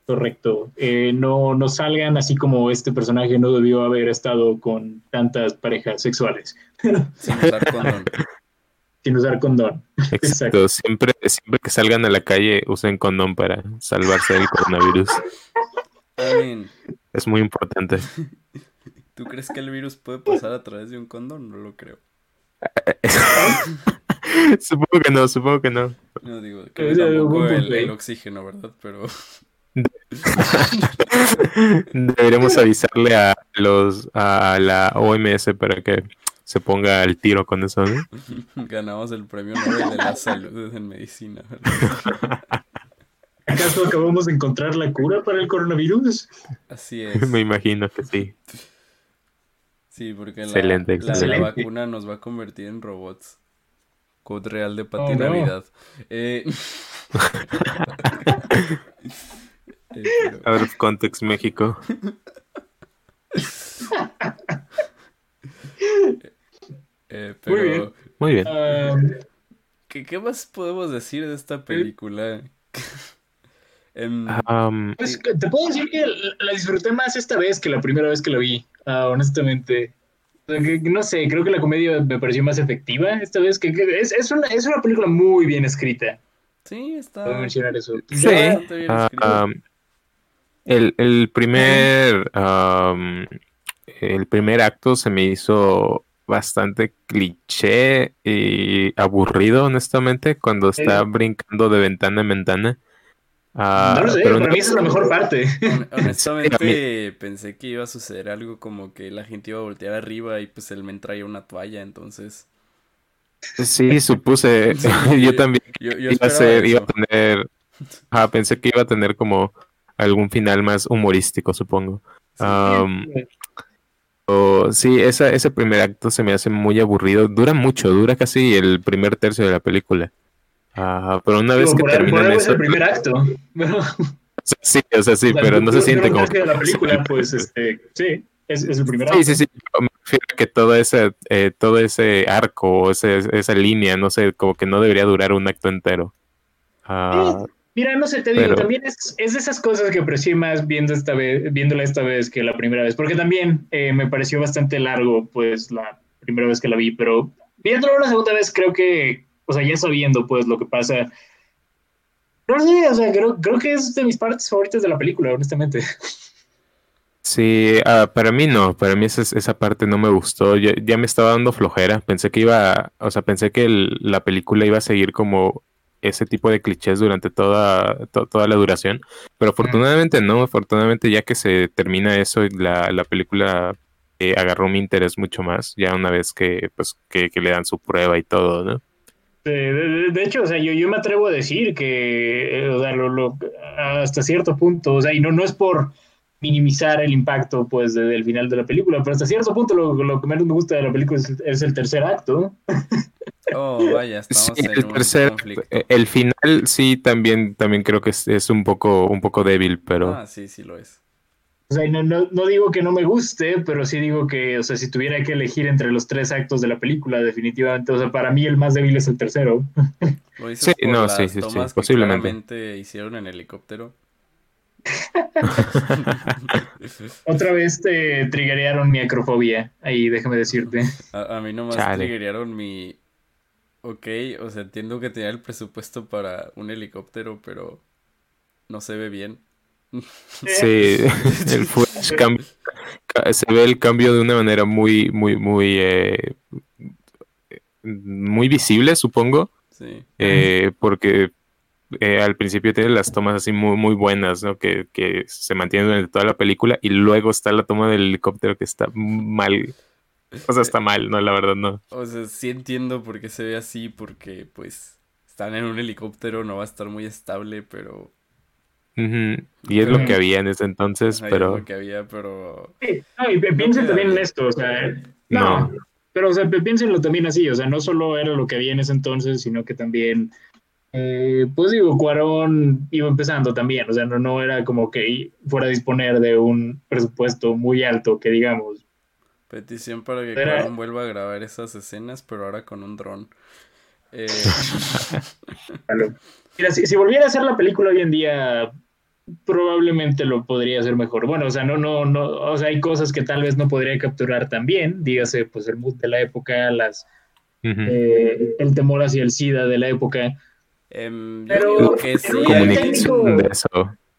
Correcto. Eh, no, no salgan así como este personaje no debió haber estado con tantas parejas sexuales Sin usar condón. sin usar condón. Exacto. Siempre, siempre que salgan a la calle, usen condón para salvarse del coronavirus. Mean, Es muy importante. ¿tú crees que el virus puede pasar a través de un condón? No lo creo. supongo que no, supongo que no. No digo, creo que Ese es un tampoco buen el, el oxígeno, ¿verdad? Pero Deberíamos avisarle a los a la OMS para que se ponga al tiro con eso, ¿no? ganamos el premio Nobel de la salud en medicina. ¿Acaso acabamos de encontrar la cura para el coronavirus? Así es. Me imagino que sí. Sí, porque la, Excelente, la- vacuna nos va a convertir en robots. Code real de Pati Oh. Navidad. Eh, Out of context México. eh, Muy bien. Muy bien. Ah, ¿qué, qué más podemos decir de esta película? Em, Um, pues, te puedo decir que la disfruté más esta vez que la primera vez que la vi, ah, honestamente. No sé, creo que la comedia me pareció más efectiva esta vez. Que, que es, es, una, es una película muy bien escrita. sí, está Puedo mencionar eso. Sí. bastante bien escrito. um, el, el primer um, el primer acto se me hizo bastante cliché y aburrido, honestamente, cuando está brincando de ventana en ventana. Ah, no lo sé, pero para mí esa es la mejor parte. Hon- Honestamente, pensé que iba a suceder algo como que la gente iba a voltear arriba y pues el men traía una toalla, entonces Sí, supuse. Sí, yo también yo, yo iba a ser, iba a tener. Ah, pensé que iba a tener como algún final más humorístico, supongo. O- sí, esa, ese primer acto se me hace muy aburrido. Dura mucho, dura casi el primer tercio de la película. Ah, pero una vez Digo, que es eso, el primer acto. Bueno, sí, o sea, sí, o sea, pero no se siente como. de la película, pues, este, sí, es, es el primer Sí, acto. sí, sí. pero Me refiero a que todo ese, eh, todo ese arco, o ese- esa línea, no sé, como que no debería durar un acto entero. Ah, Mira, no sé, te digo, Pero- también es, es de esas cosas que aprecié más viendo esta vez, viéndola esta vez que la primera vez, porque también eh, me pareció bastante largo, pues, la primera vez que la vi, pero viéndolo una segunda vez creo que, o sea, ya sabiendo, pues, lo que pasa, no sé, o sea, creo, creo que es de mis partes favoritas de la película, honestamente. Sí, ah, para mí no, para mí esa, esa parte no me gustó, ya, ya me estaba dando flojera, pensé que iba, o sea, pensé que el- la película iba a seguir como ese tipo de clichés durante toda, to- toda la duración, pero afortunadamente no, afortunadamente ya que se termina eso, la, la película eh, agarró mi interés mucho más, ya una vez que, pues, que, que le dan su prueba y todo, ¿no? De, de- de hecho, o sea, yo, yo me atrevo a decir que, eh, o sea, lo- lo- hasta cierto punto, o sea, y no, no es por minimizar el impacto, pues, de- del final de la película, pero hasta cierto punto lo, lo que menos me gusta de la película es, es el tercer acto. Oh, vaya, estamos Sí, en el un tercer, conflicto. eh, el final sí también, también creo que es, es un poco, un poco débil, pero Ah, sí, sí lo es. O sea, no, no, no digo que no me guste, pero sí digo que, o sea, si tuviera que elegir entre los tres actos de la película, definitivamente, o sea, para mí el más débil es el tercero. Lo dices Sí, por no, las sí, sí, sí, posiblemente. hicieron en helicóptero. Otra vez te triggerearon mi acrofobia, ahí déjame decirte. A, a mí nomás triggerearon mi Ok, o sea, entiendo que tenía el presupuesto para un helicóptero, pero no se ve bien. Sí, el Flash cambia- ca- se ve el cambio de una manera muy, muy, muy, eh, muy visible, supongo, Sí. eh, porque eh, al principio tiene las tomas así muy, muy buenas, ¿no? Que, que se mantienen durante toda la película y luego está la toma del helicóptero que está mal, o sea, está mal, ¿no? La verdad, no. O sea, sí entiendo por qué se ve así, porque pues están en un helicóptero, no va a estar muy estable, pero... Y es lo que había en ese entonces, Ajá, es pero lo que había, pero... Sí, no, y pi- piensen también en esto, o sea, no, No. pero o sea, pi- piénsenlo también así, o sea, no solo era lo que había en ese entonces, sino que también, eh, pues digo, Cuarón iba empezando también, o sea, no, no era como que fuera a disponer de un presupuesto muy alto, que digamos. Petición para que Cuarón vuelva a grabar esas escenas, pero ahora con un dron. Eh. Mira, si, si volviera a hacer la película hoy en día, probablemente lo podría hacer mejor. Bueno, o sea, no, no, no, o sea, hay cosas que tal vez no podría capturar tan bien, dígase, pues el mood de la época, las, eh, el temor hacia el SIDA de la época. yo Pero- que sí. pero comunicación técnico- de eso.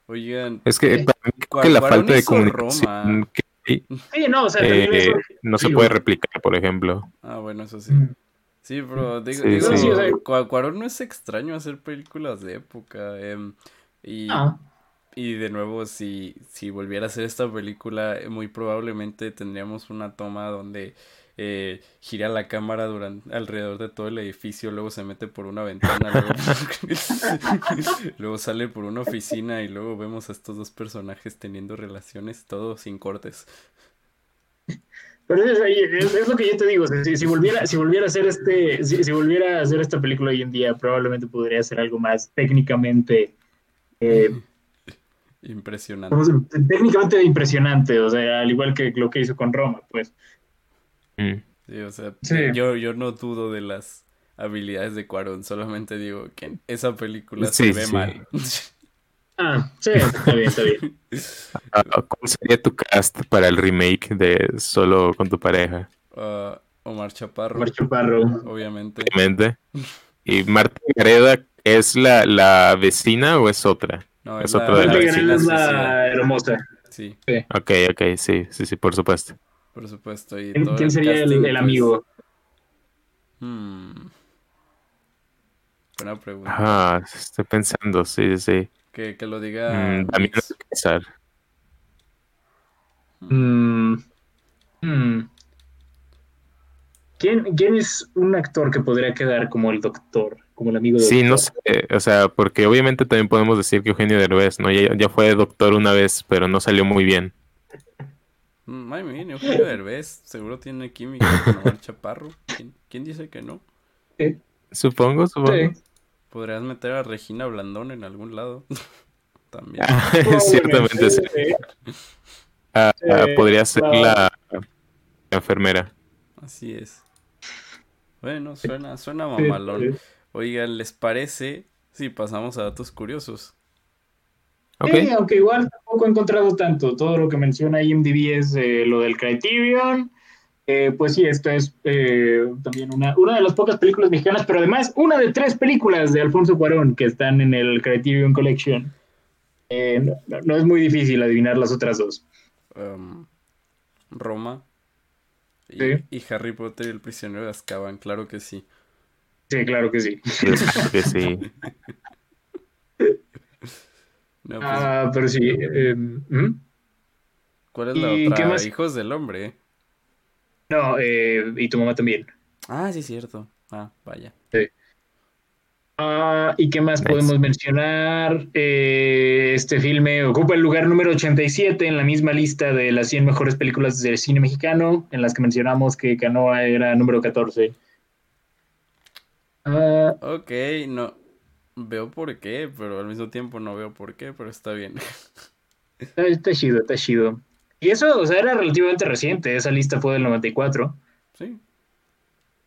Oigan, Es que Sí. para mí creo Cuar- que la falta de comunicación Roma. que hay, Sí, no, o sea, también eh, eso- no se puede replicar, por ejemplo. ah, bueno, eso sí. Mm. Sí, pero digo, Sí, digo, sí. o sea- Cua- Cuarón no es extraño hacer películas de época. em, y, Ah, y de nuevo, si, si volviera a hacer esta película, eh, muy probablemente tendríamos una toma donde eh, gira la cámara durante, alrededor de todo el edificio, luego se mete por una ventana, luego, luego sale por una oficina y luego vemos a estos dos personajes teniendo relaciones, todo sin cortes. pero es, es- es lo que yo te digo, si, si volviera, si volviera a hacer este, si, si volviera a hacer esta película hoy en día, probablemente podría ser algo más técnicamente, eh, Impresionante. técnicamente impresionante, o sea, al igual que lo que hizo con Roma, pues. Mm. Sí, o sea, Sí. yo, yo no dudo de las habilidades de Cuarón, solamente digo que esa película Sí, se ve sí. mal. Ah, sí, está bien, está bien. Ah, ¿Cuál sería tu cast para el remake de Solo con tu pareja? Ah, Omar Chaparro, Omar Chaparro. obviamente. Obviamente. ¿Y Marta Gareda es la, la vecina o es otra? No, Es es la, otra de la las Marta vecina Gareda es la hermosa. Sí, Ok, ok, sí, sí, sí, por supuesto. Por supuesto. Y ¿Quién, todo quién sería el, pues, amigo? hmm. Buena pregunta. Ah, estoy pensando, sí, sí. Que, que lo diga Mm, Damián. Alcázar. Mm, mm. ¿Quién, quién es un actor que podría quedar como el doctor, como el amigo del Sí, no doctor? sé, o sea, porque obviamente también podemos decir que Eugenio Derbez, ¿no? Ya, ya fue doctor una vez, pero no salió muy bien. Mm, Ay, miren, Eugenio Derbez seguro tiene química con Omar Chaparro. ¿Quién, quién dice que no? Supongo, supongo. Sí. Podrías meter a Regina Blandón en algún lado. También. Ah, Ciertamente sí. Ah, ah, Sí, podría ser la enfermera. Así es. Bueno, suena, suena mamalón. Oigan, ¿les parece si pasamos a datos curiosos? Ok. Sí, aunque igual tampoco he encontrado tanto. Todo lo que menciona IMDb es eh, lo del Criterion. Eh, pues sí, esta es eh, también una, una de las pocas películas mexicanas, pero además una de tres películas de Alfonso Cuarón que están en el Criterion Collection. Eh, no, no- no es muy difícil adivinar las otras dos. Um, Roma y, Sí. y Harry Potter y el prisionero de Azkaban, claro que sí. Sí, claro que sí. Sí, claro que sí. No, pues, Ah, pero sí. eh, ¿mm? ¿Cuál es la ¿y otra? qué más? Hijos del hombre. No, eh, y tu mamá también. Ah, sí, cierto. Ah, vaya. Ah, ¿y qué más Nice. podemos mencionar? Eh, este filme ocupa el lugar número 87 en la misma lista de las 100 mejores películas del cine mexicano, en las que mencionamos que Canoa era número 14. Ah, Ok, no. Veo por qué, pero al mismo tiempo no veo por qué, pero está bien. está, chido, está chido. Y eso, o sea, era relativamente reciente, esa lista fue del 94. Sí.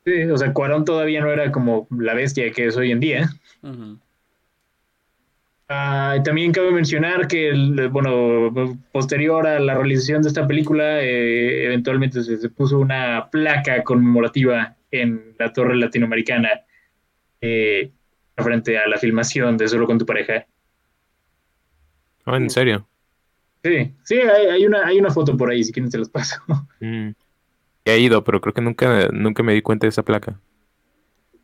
Sí, o sea, Cuarón todavía no era como la bestia que es hoy en día. Ah, también cabe mencionar que, el- bueno, posterior a la realización de esta película, eh, eventualmente se, se puso una placa conmemorativa en la Torre Latinoamericana eh, frente a la filmación de Solo con tu pareja. Oh, ¿En serio? Sí, sí, hay, hay una, hay una foto por ahí, si quieren se las paso. Mm. He ido, pero creo que nunca, nunca me di cuenta de esa placa.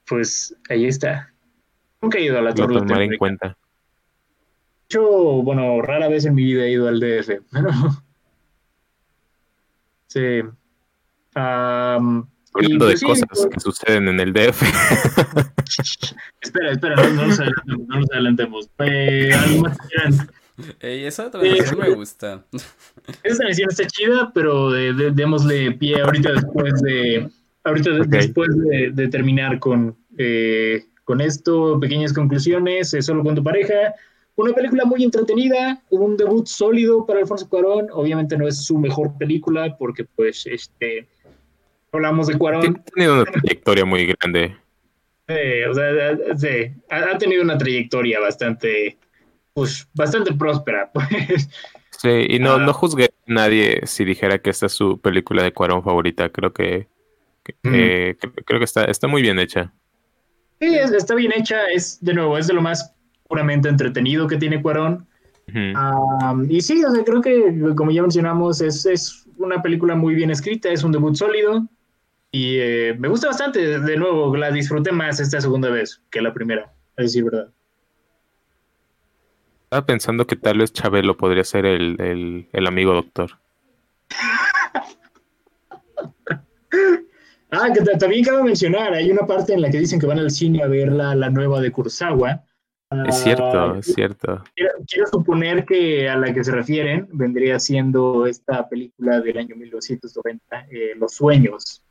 Pues ahí está. Nunca he ido a la Torre tomaré en cuenta. De hecho, bueno, rara vez en mi vida he ido al DF. pero- sí. Y, Hablando de sí, cosas pues, que suceden en el DF. Espera, espera, no, no nos adelantemos. No nos adelantemos. Eh, algo más. Ey, esa transición me gusta. Esta canción está chida, pero de- de- démosle pie ahorita después de ahorita de- Ok. después de, de terminar con, eh, con esto, pequeñas conclusiones, eh, solo con tu pareja. Una película muy entretenida, un debut sólido para Alfonso Cuarón. Obviamente no es su mejor película porque pues este hablamos de Cuarón. Tiene tenido una trayectoria muy grande. Eh, o sea, sí, ha, ha tenido una trayectoria bastante pues bastante próspera. Pues. Sí, y no, Ah. no juzgué a nadie si dijera que esta es su película de Cuarón favorita. Creo que, que- Mm. eh, cre- creo que está, está muy bien hecha. Sí, es- está bien hecha, es de nuevo, es de lo más puramente entretenido que tiene Cuarón. Y sí, o sea, creo que, como ya mencionamos, es, es una película muy bien escrita, es un debut sólido. Y eh, me gusta bastante, de nuevo, la disfruté más esta segunda vez que la primera, a decir verdad. Estaba pensando que tal vez Chabelo podría ser el, el- el amigo doctor. Ah, que ta- también cabe mencionar, hay una parte en la que dicen que van al cine a ver la, la nueva de Kurosawa. Es cierto, Ah, es cierto. Quiero, quiero suponer que a la que se refieren vendría siendo esta película del año 1990, eh, Los Sueños,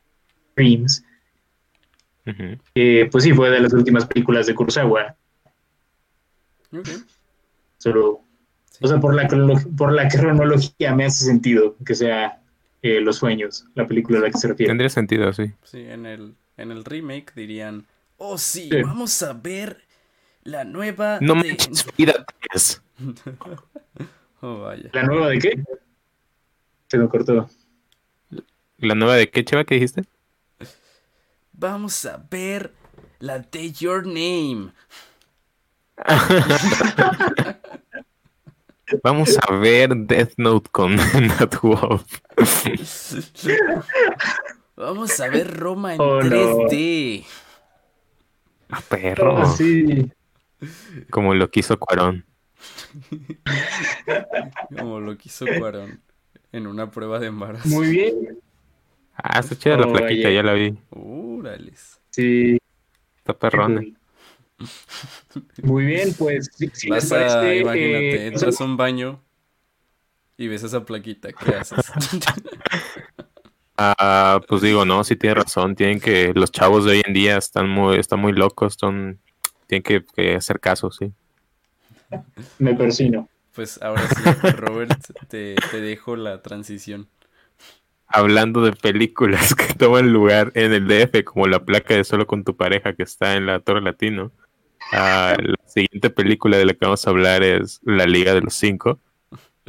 Dreams, que pues sí fue de las últimas películas de Kurosawa, Ok. solo, Sí. o sea, por la, cronolo- por la cronología me hace sentido que sea eh, Los Sueños, la película a la que se refiere. Tendría sentido, sí. Sí, en el, en el remake dirían, oh sí, Sí. vamos a ver la nueva No de... manches, vida tres. Oh, vaya. ¿La nueva de qué? Se me cortó. ¿La nueva de qué, Cheva, que dijiste? Vamos a ver la de Your Name. Vamos a ver Death Note con Nat Wolf. Vamos a ver Roma en Oh, no. 3D. Ah, perro. Oh, sí. Como lo quiso Cuarón. Como lo quiso Cuarón en una prueba de embarazo. Muy bien. Ah, está chida la Oh, plaquita, vaya. ya la vi. Órales. Sí. Está perrona. Muy bien, pues si, Vas a, parece, imagínate, eh, entras a un baño y ves esa plaquita, ¿qué haces? Ah, pues digo, no, sí tiene razón. Tienen que, los chavos de hoy en día están muy, están muy locos, son, tienen que, que hacer caso, sí. me persino. Pues ahora sí, Robert, te, te dejo la transición. Hablando de películas que toman lugar en el DF, como la placa de Solo con tu pareja que está en la Torre Latino. ah, la siguiente película de la que vamos a hablar es La Liga de los Cinco.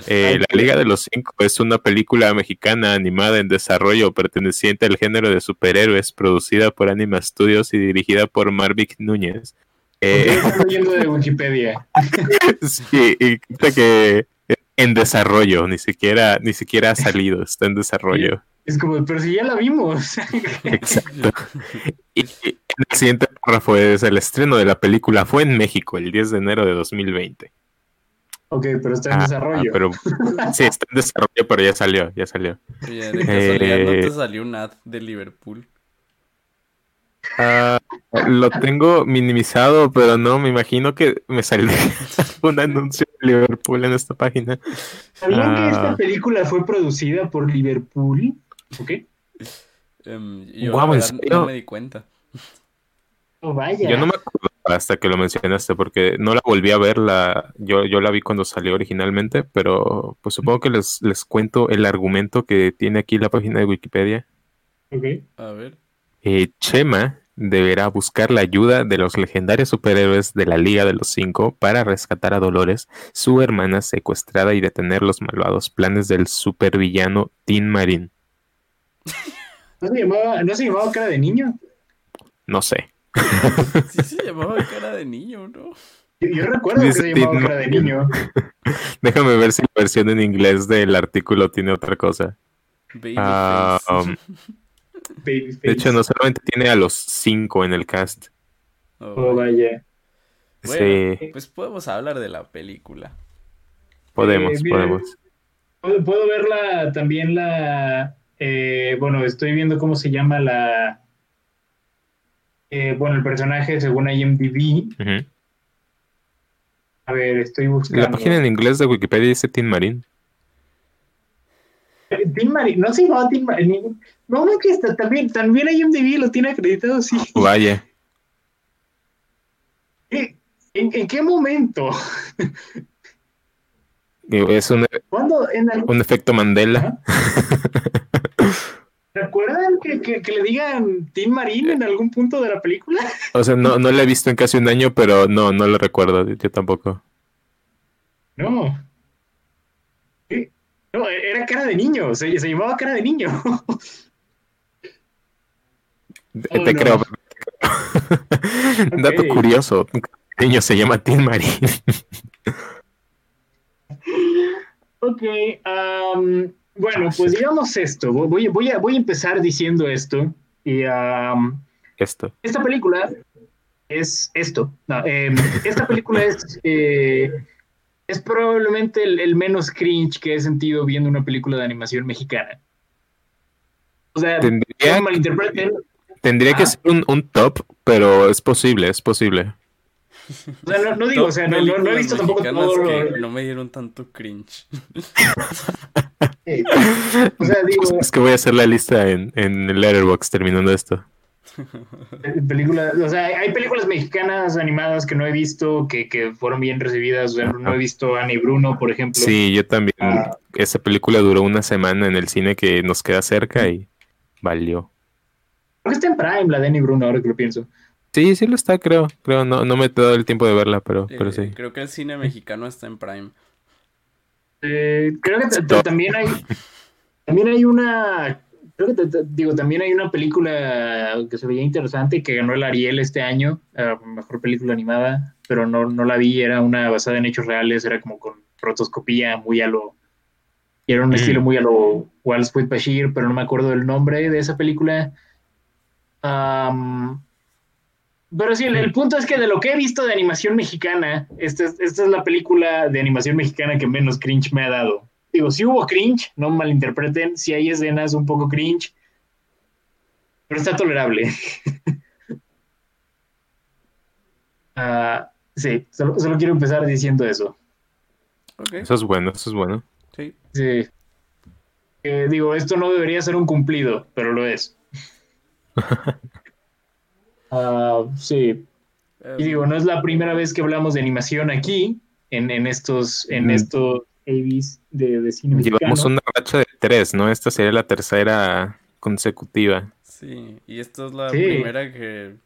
Eh, la Liga de los Cinco es una película mexicana animada en desarrollo perteneciente al género de superhéroes, producida por Anima Studios y dirigida por Marvick Núñez. Eh, de Wikipedia. Sí, y que en desarrollo, ni siquiera, ni siquiera ha salido, está en desarrollo. Es como, pero si ya la vimos. Exacto. Y, y el siguiente párrafo es el estreno de la película fue en México el 10 de enero de 2020. ok, pero está en Ah, desarrollo. pero sí, está en desarrollo, pero ya salió, ya salió. Oye, de casualidad, ¿no Eh. te salió un ad de Liverpool? Ah, lo tengo minimizado, pero no, me imagino que me salió un anuncio Liverpool en esta página. ¿Sabían que Ah. esta película fue producida por Liverpool? ¿Ok? Em, yo ¿en verdad serio? no me di cuenta. Oh, vaya. Yo no me acuerdo hasta que lo mencionaste, porque no la volví a ver, la, yo, yo la vi cuando salió originalmente, pero pues supongo que les, les cuento el argumento que tiene aquí la página de Wikipedia. Ok. A ver. Eh, Chema deberá buscar la ayuda de los legendarios superhéroes de la Liga de los Cinco para rescatar a Dolores, su hermana secuestrada y detener los malvados planes del supervillano Tin Marín. ¿No se llamaba, ¿no se llamaba cara de niño? No sé. Sí se llamaba cara de niño, ¿no? Yo, yo recuerdo que se llamaba Tin cara de niño. Déjame ver si la versión en inglés del artículo tiene otra cosa. Ah, um, Babyface. de hecho, no solamente tiene a los cinco en el cast. Oh, Oh, vaya. Bueno, Sí, pues podemos hablar de la película. podemos, eh, mira, podemos. Puedo, puedo verla también la. eh, bueno, estoy viendo cómo se llama la. eh, bueno, el personaje según IMDb. A ver, estoy buscando. La página en inglés de Wikipedia dice Tin Marín. Tim Marín, no se llamaba Tim Marín. No, no, que está también, también IMDb lo tiene acreditado, sí. Vaya. ¿Qué- ¿En, en qué momento? Es un, ¿Cuándo? En el- un efecto Mandela. ¿Recuerdan que, que- que le digan Tim Marín en algún punto de la película? O sea, no, no la he visto en casi un año, pero no, no lo recuerdo. Yo tampoco. No. No, era cara de niño, se, se llamaba cara de niño. Te Oh, te no. creo. Dato Ok. curioso. Un niño se llama Tin Marín. Ok, bueno, pues digamos esto. Voy, voy, a, voy a empezar diciendo esto. Y am, Esto. esta película es esto. No, em, esta película es, eh, es probablemente el, el menos cringe que he sentido viendo una película de animación mexicana. O sea, Tendría, no malinterpreten. tendría que ser un, un top, pero es posible, es posible. O sea, no, no digo, o sea, no, no- no he visto tampoco todo lo- que no me dieron tanto cringe. O sea, digo, Es que voy a hacer la lista en, en el Letterboxd terminando esto. Películas, o sea, hay películas mexicanas animadas que no he visto, que, que fueron bien recibidas. O sea, no he visto Ana y Bruno, por ejemplo. Sí, yo también. Ah. Esa película duró una semana en el cine que nos queda cerca y valió. Creo que está en Prime la de Annie Bruno, ahora que lo pienso. Sí, sí lo está, creo. Creo, no, no me he dado el tiempo de verla, pero, pero Eh, sí. Creo que el cine mexicano está en Prime. Eh, creo que también hay también hay una creo que digo también hay una película que se veía interesante que ganó el Ariel este año mejor película animada pero no, no la vi era una basada en hechos reales era como con rotoscopía muy a lo y era un Mm. estilo muy a lo Walls with Bashir pero no me acuerdo del nombre de esa película pero sí, el, el punto es que de lo que he visto de animación mexicana, esta es, esta es la película de animación mexicana que menos cringe me ha dado. Digo, si hubo cringe, no malinterpreten, si hay escenas un poco cringe, pero está tolerable. Ah, sí, solo, solo quiero empezar diciendo eso. Eso es bueno, eso es bueno. sí. Sí. Eh, digo, esto no debería ser un cumplido, pero lo es. Ah, sí, Y digo, no es la primera vez que hablamos de animación aquí, en, en estos, en Mm. estos AVs de, de cine mexicano. Llevamos una racha de tres, ¿no? Esta sería la tercera consecutiva. sí, y esta es la Sí. primera que,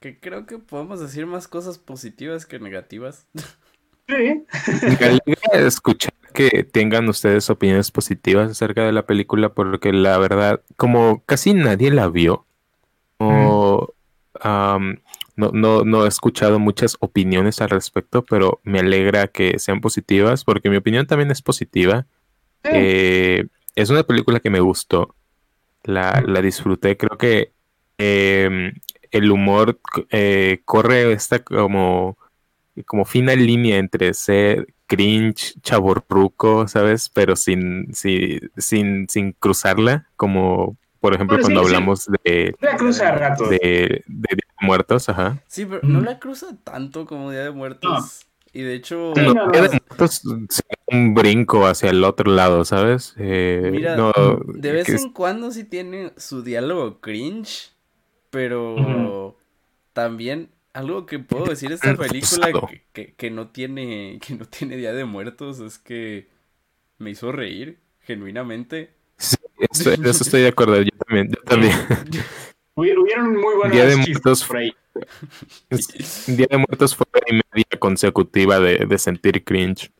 que creo que podemos decir más cosas positivas que negativas. Sí. Me escuchar que tengan ustedes opiniones positivas acerca de la película, porque la verdad, como casi nadie la vio, o, am, no, no, no he escuchado muchas opiniones al respecto, pero me alegra que sean positivas, porque mi opinión también es positiva. Sí. Eh, es una película que me gustó, la, la disfruté, creo que em, el humor eh, corre esta como, como fina línea entre ser cringe, chaborruco, ¿sabes? Pero sin, sin, sin, sin cruzarla, como por ejemplo Bueno, cuando sí. hablamos de, La cruza a ratos. de, de Día de muertos, ajá. Sí, pero no la cruza tanto como Día de Muertos. Y de hecho, Sí, No, no, Día de muertos un brinco hacia el otro lado, ¿sabes? Eh, Mira, no, de vez que en cuando sí tiene su diálogo cringe, pero también algo que puedo decir de esta película que- que no tiene que no tiene Día de Muertos es que me hizo reír genuinamente. Sí, estoy- eso estoy de acuerdo, yo también, yo también. Hubi- Hubieron muy buenos Día de chistes Muertos por ahí. Día de Muertos fue y media consecutiva de, de sentir cringe.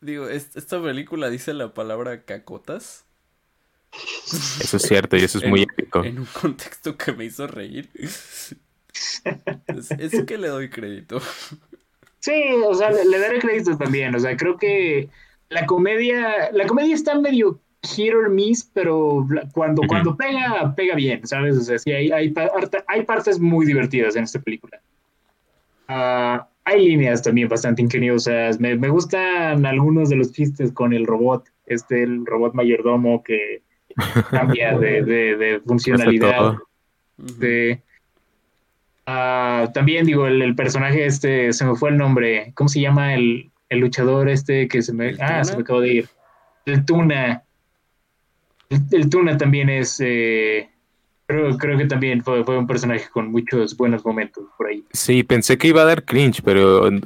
Digo, es- esta película dice la palabra cacotas Eso es cierto y eso es muy épico. En un contexto que me hizo reír. es, es que le doy crédito. Sí, o sea, le, le daré crédito también. O sea, creo que la comedia, la comedia está medio hit or miss, pero cuando, cuando pega, pega bien, ¿sabes? O sea, sí, hay, hay, hay partes muy divertidas en esta película. Ah, hay líneas también bastante ingeniosas. Me, me gustan algunos de los chistes con el robot, este, el robot mayordomo que cambia de, de, funcionalidad. Sí. Ah, también digo, el, el personaje este, se me fue el nombre. ¿Cómo se llama el, el luchador este que se me... ¿El Ah, Tuna? se me acabó de ir. El Tuna. El, el Tuna también es... eh, creo, creo que también fue, fue un personaje con muchos buenos momentos por ahí. Sí, pensé que iba a dar cringe, pero eh,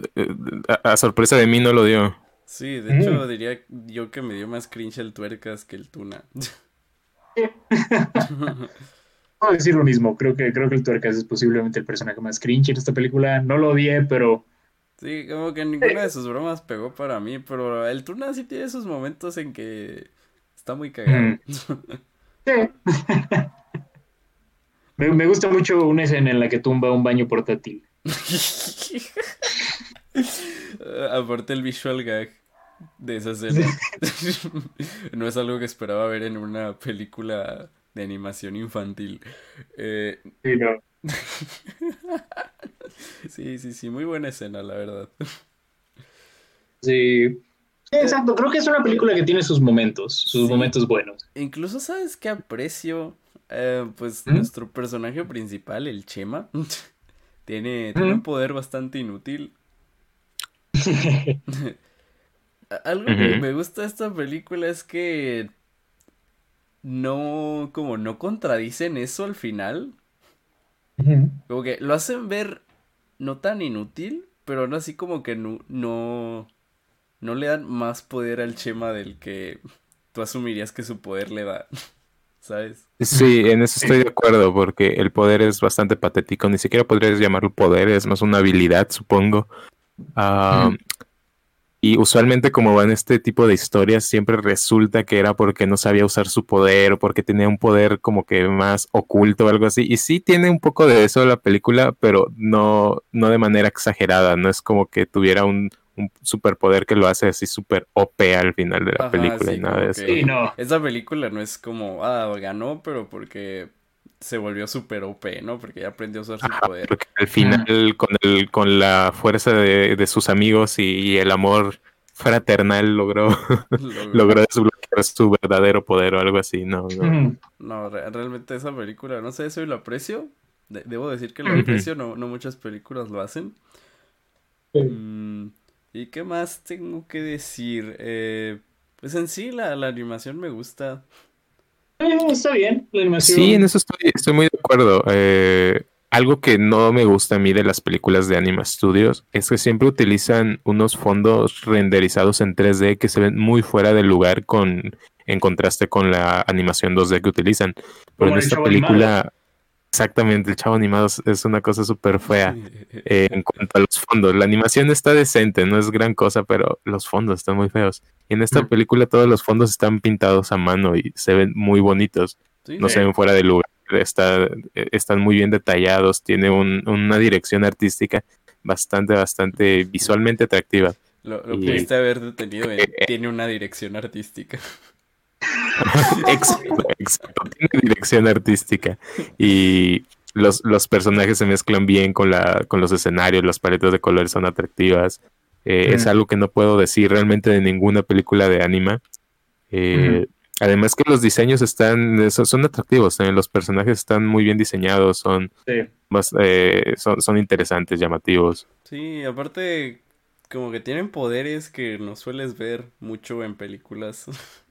a, a sorpresa de mí no lo dio. Sí, de hecho diría yo que me dio más cringe el tuercas que el tuna. Puedo decir lo mismo. Creo que, creo que el Tuercas es posiblemente el personaje más cringe en esta película. No lo odié, pero... Sí, como que ninguna de sus bromas pegó para mí, pero el tuna sí tiene sus momentos en que está muy cagado. Sí. me, me gusta mucho una escena en la que tumba un baño portátil. Aparte el visual gag de esa escena. no es algo que esperaba ver en una película de animación infantil. Eh, Sí, no. Sí, sí, sí, muy buena escena, la verdad. Sí. Exacto. Creo que es una película que tiene sus momentos, sus Sí. momentos buenos. Incluso, ¿sabes qué aprecio? Eh, pues ¿Mm? nuestro personaje principal, el Chema, tiene, tiene ¿Mm? un poder bastante inútil. Algo que me gusta de esta película es que no, como no contradicen eso al final. Como que lo hacen ver no tan inútil, pero no así como que no, no, no le dan más poder al Chema del que tú asumirías que su poder le da. ¿Sabes? Sí, en eso estoy de acuerdo, porque el poder es bastante patético. Ni siquiera podrías llamarlo poder, es más una habilidad, supongo. Mm. Y usualmente, como va en este tipo de historias, siempre resulta que era porque no sabía usar su poder o porque tenía un poder como que más oculto o algo así. Y sí tiene un poco de eso la película, pero no, no de manera exagerada. No es como que tuviera un, un superpoder que lo hace así súper OP al final de la Ajá, película sí, y nada de eso. Sí, no. Esa película no es como, ah, ganó, pero porque se volvió super OP, ¿no? Porque ya aprendió a usar su poder. porque al final, con, el, con la fuerza de, de sus amigos y, y el amor fraternal, logró, Logró- logró desbloquear su verdadero poder o algo así. No, no. Ujú. No, re- realmente esa película, no sé, eso y lo aprecio. De- debo decir que lo aprecio, no, no muchas películas lo hacen. Mm, ¿y qué más tengo que decir? Eh, pues en sí la, la animación me gusta. Eh, está bien, la animación. Sí, en eso estoy, estoy muy de acuerdo. Eh, algo que no me gusta a mí de las películas de Anima Studios es que siempre utilizan unos fondos renderizados en 3D que se ven muy fuera de lugar con, en contraste con la animación 2D que utilizan. Pero Como en esta película. Exactamente, el chavo animado es- una cosa súper fea. eh, en cuanto a los fondos. La animación está decente, no es gran cosa, pero los fondos están muy feos. Y en esta Mm. película todos los fondos están pintados a mano y se ven muy bonitos, Sí, no Sí. se ven fuera de lugar. Está, eh, están muy bien detallados, tiene un- una dirección artística bastante, bastante visualmente atractiva. Lo, lo y- pudiste haber detenido en Eh, tiene una dirección artística. exacto, exacto, tiene dirección artística. Y los, los personajes se mezclan bien con, la, con los escenarios, las paletas de colores son atractivas. Eh, Es algo que no puedo decir realmente de ninguna película de anima. Eh, Además que los diseños están, son, son atractivos, los personajes están muy bien diseñados, son, Sí. más, eh, son, son interesantes, llamativos. Sí, aparte como que tienen poderes que no sueles ver mucho en películas.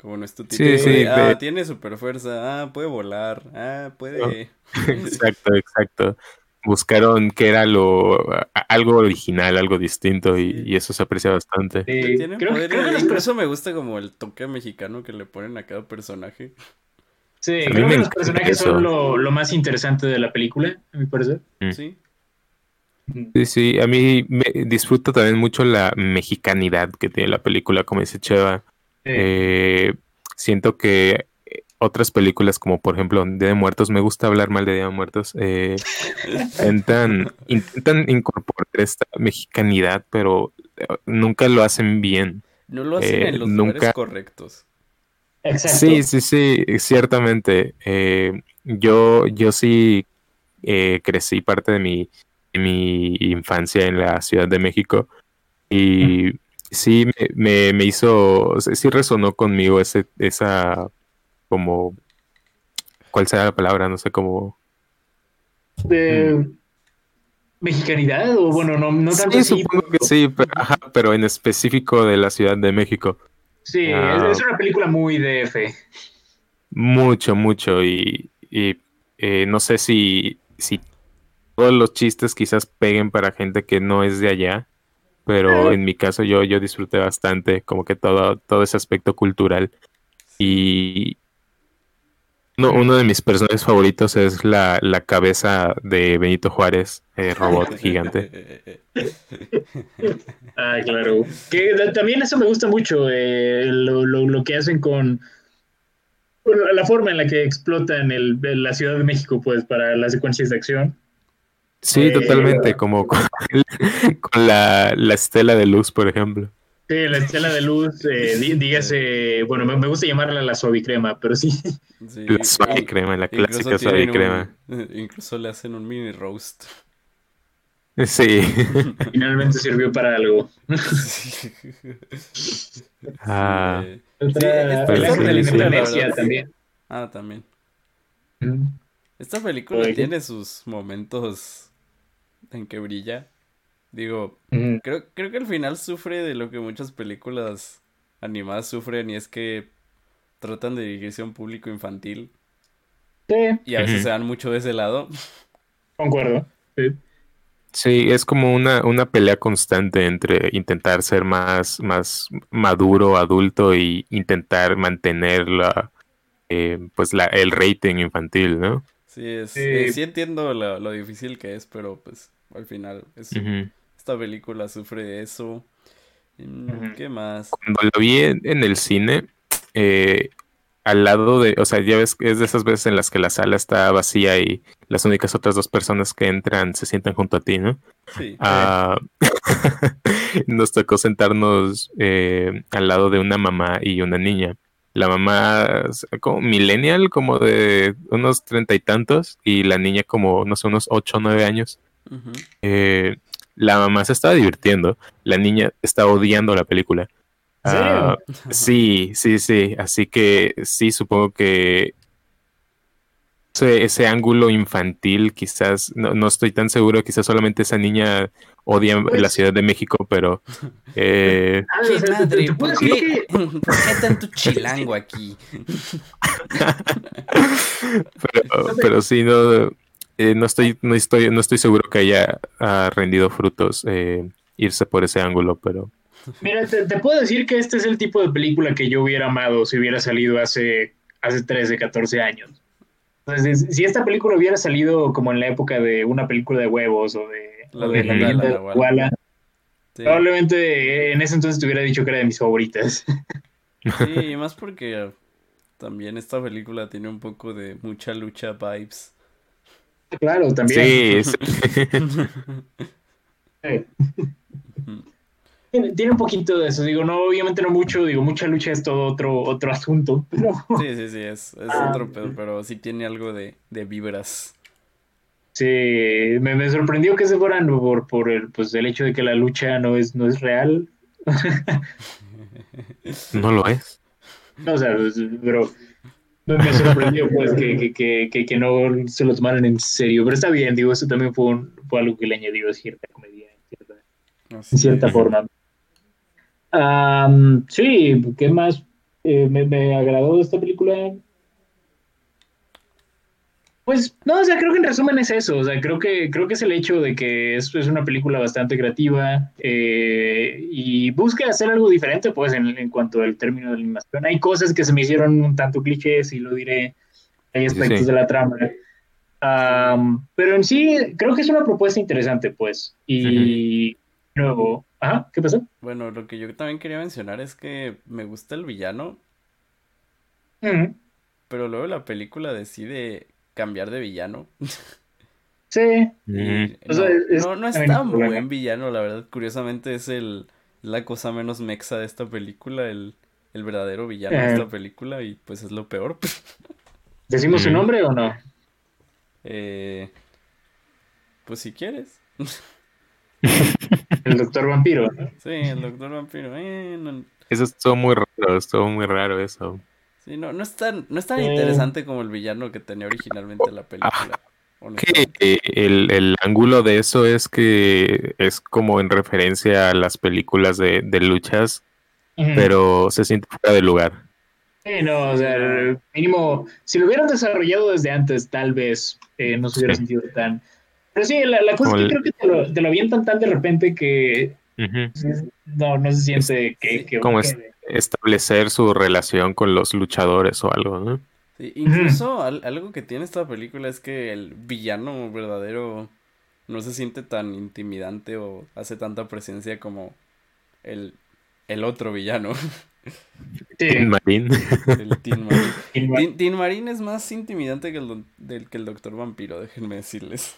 Como nuestro tipo Sí, sí, ah, de- tiene super fuerza, ah, puede volar, ah, puede... exacto, exacto. Buscaron que era lo algo original, algo distinto y, Sí. y eso se aprecia bastante. Sí, Tienen creo, creo que los, incluso me gusta como el toque mexicano que le ponen a cada personaje. sí, creo que los personajes eso. son lo, lo más interesante de la película, a mi parecer. Mm. Sí, Sí, sí, a mí me disfruto también mucho la mexicanidad que tiene la película, como dice Cheva. Eh, siento que eh, otras películas como por ejemplo Día de Muertos, me gusta hablar mal de Día de Muertos, eh, intentan, intentan incorporar esta mexicanidad, pero nunca lo hacen bien. No lo hacen Eh, en los nunca- lugares correctos. Exacto. Sí, sí, sí, ciertamente. Eh, yo, yo sí eh, crecí parte de mi, de mi infancia en la Ciudad de México y sí me, me, me hizo, sí resonó conmigo ese, esa, como, ¿cuál será la palabra? No sé cómo. De mexicanidad, o bueno, no, no tanto Sí, así, supongo que pero- sí, pero, ajá, pero en específico de la Ciudad de México. Sí, Ah. es, es una película muy DF. Mucho, mucho. Y, y, eh, no sé si, si todos los chistes quizás peguen para gente que no es de allá. Pero en mi caso yo, yo disfruté bastante como que todo, todo ese aspecto cultural. Y no, uno de mis personajes favoritos es la, la cabeza de Benito Juárez, eh, robot gigante. Ah, claro. Que también eso me gusta mucho, eh, lo, lo- lo que hacen con bueno, la forma en la que explotan el, el- la Ciudad de México, pues, para las secuencias de acción. Sí, Eh, totalmente, como con, con la, la estela de luz, por ejemplo. Sí, la estela de luz, eh, dí- dígase, bueno, me, me gusta llamarla la suavicrema, pero sí. Sí, La suave y- crema, la clásica suave tienen crema. un- incluso le hacen un mini roast. Sí. Finalmente sirvió para algo. Ah. Eh, Otra- de la película, la amnesia verdad. también. Ah, también. Mm. Esta película Oye. tiene sus momentos en que brilla. Digo, Mm. creo, creo que al final sufre de lo que muchas películas animadas sufren y es que tratan de dirigirse a un público infantil Sí, y a veces se dan mucho de ese lado. concuerdo. Sí. Sí, es como una, una pelea constante entre intentar ser más, más maduro, adulto y intentar mantener la, eh, pues la, el rating infantil, ¿no? Sí, es, Sí. eh, sí entiendo lo, lo difícil que es, pero pues al final es, esta película sufre de eso. Mm. ¿Qué más? Cuando lo vi en, en el cine, eh, al lado de, o sea, ya ves que es de esas veces en las que la sala está vacía y las únicas otras dos personas que entran se sientan junto a ti, ¿no? Sí. Ah, nos tocó sentarnos eh, al lado de una mamá y una niña. La mamá como millennial, como de unos treinta y tantos, y la niña como, no sé, unos ocho o nueve años. Eh, la mamá se estaba divirtiendo, la niña está odiando la película. Ah, sí, sí, sí. Así que sí, supongo que ese, ese ángulo infantil, quizás, no, no estoy tan seguro, quizás solamente esa niña odia la Pues- Ciudad de México, pero eh, Ah, ¿Qué madre? ¿Por qué, que- ¿Por qué tanto chilango aquí? pero, pero sí, no, eh, no estoy, no estoy, no estoy seguro que haya ah, rendido frutos eh, irse por ese ángulo, pero Mira, te, te puedo decir que este es el tipo de película que yo hubiera amado si hubiera salido hace, hace 13, 14 años. Entonces, si esta película hubiera salido como en la época de una película de huevos o de, La de la leyenda leyenda de Sí, probablemente en ese entonces te hubiera dicho que era de mis favoritas. sí, y más porque también esta película tiene un poco de mucha lucha vibes. claro, también. sí, sí. Eh. Tiene, tiene un poquito de eso, digo, no, obviamente no mucho, digo, mucha lucha es todo otro, otro asunto, pero Sí, sí, sí, es, es Ah, otro pedo, pero sí tiene algo de, de vibras. sí, me, me sorprendió que se fueran por, por el, pues, el hecho de que la lucha no es, no es real. no lo es. No, o sea, pues, pero me, me sorprendió pues que, que, que, que, que no se lo tomaran en serio, pero está bien, digo, eso también fue, un- fue algo que le añadió cierta comedia en cierta, Así en cierta es. forma. Am, sí, ¿qué más eh, me, me agradó de esta película? Pues, no, o sea, creo que en resumen es eso, o sea, creo que, creo que es el hecho de que es, es una película bastante creativa eh, y busca hacer algo diferente, pues, en, en cuanto al término de la animación. Hay cosas que se me hicieron un tanto clichés, y lo diré, hay Sí, aspectos sí. de la trama. Am, pero en sí, creo que es una propuesta interesante, pues, y luego, ajá, ¿qué pasó? Bueno, lo que yo también quería mencionar es que me gusta el villano. Pero luego la película decide cambiar de villano. Sí. Y O sea, no, es no, no es tan problema. buen villano, la verdad. Curiosamente es el la cosa menos mexa de esta película, el, el verdadero villano de Eh. esta película, y pues es lo peor. ¿Decimos su nombre o no? Eh, pues si quieres. El doctor vampiro. ¿no? Sí, el doctor vampiro. eh, no, Eso estuvo muy raro, estuvo muy raro eso. sí, no, no es tan, no es tan Eh. interesante como el villano que tenía originalmente la película. Que honestamente. eh, el, el ángulo de eso es que es como en referencia a las películas de, de luchas, pero se siente fuera de lugar. Sí, no, o sea, mínimo, si lo hubieran desarrollado desde antes, tal vez eh, no se hubiera Sí. sentido tan. Pero sí, la, la cosa es el- que creo que te lo, te lo avientan tan de repente que Ujú. no, no se siente que. Como es- que- Establecer su relación con los luchadores o algo, ¿no? Sí, incluso al- algo que tiene esta película es que el villano verdadero no se siente tan intimidante o hace tanta presencia como el, el otro villano, En Marín. el Tin Marín. Tin, Tin es más intimidante que el, del, que el Doctor Vampiro, déjenme decirles.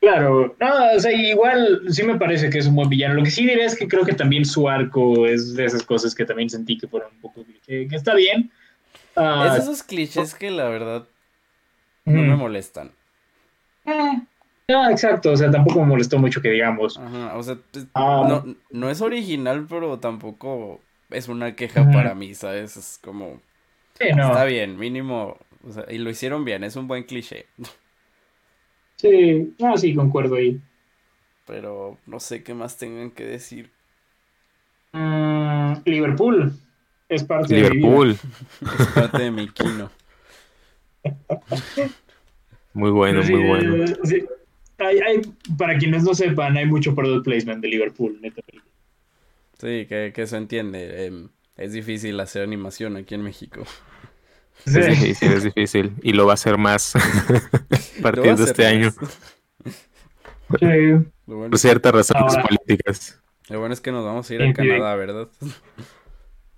Claro, no, o sea, igual sí me parece que es un buen villano. Lo que sí diré es que creo que también su arco es de esas cosas que también sentí que fueron un poco cliché, que está bien. Ah, Es esos clichés que la verdad no mm. me molestan. Eh, No, exacto, o sea, tampoco me molestó mucho que digamos. Ajá, o sea, Ah. no, no es original, pero tampoco es una queja para mí, ¿sabes? Es como... Sí, no. Está bien, mínimo. O sea, y lo hicieron bien, es un buen cliché. Sí, no, sí, concuerdo ahí. Pero no sé qué más tengan que decir. Mm, Liverpool es parte de mi vida. Es parte de mi kino. Muy bueno, Sí, muy bueno. sí. Hay- hay- para quienes no sepan, hay mucho product placement de Liverpool, neta. Sí, que, que se entiende. em, es difícil hacer animación aquí en México. Sí. Es difícil, es difícil. Y lo va a hacer más a partir de este año. Sí. Bueno, Por ciertas razones Ahora- políticas. lo bueno es que nos vamos a ir a. Canadá, ¿verdad?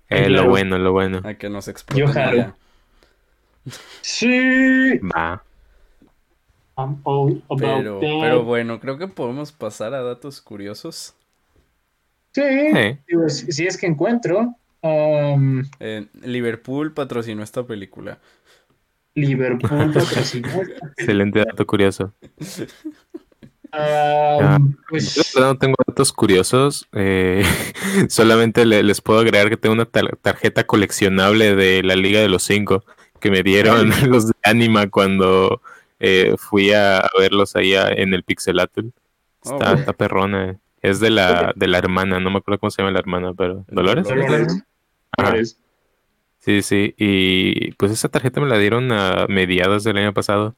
Eh, claro. Lo bueno, lo bueno. A que nos exploten. Sí. Va. I'm all about Pero, pero bueno, creo que podemos pasar a datos curiosos. Sí, digo, si, si es que encuentro. Um, Eh, Liverpool patrocinó esta película. Liverpool patrocinó. excelente dato curioso. Um, Yo pues, verdad no tengo datos curiosos. eh, solamente le- les puedo agregar que tengo una tar- tarjeta coleccionable de la Liga de los Cinco que me dieron los de Anima cuando eh, fui a verlos allá en el Pixelatul. Oh, Está, está perrona. Es de la, de la hermana, no me acuerdo cómo se llama la hermana, pero ¿Dolores? Dolores. Sí, sí. Y pues esa tarjeta me la dieron a mediados del año pasado.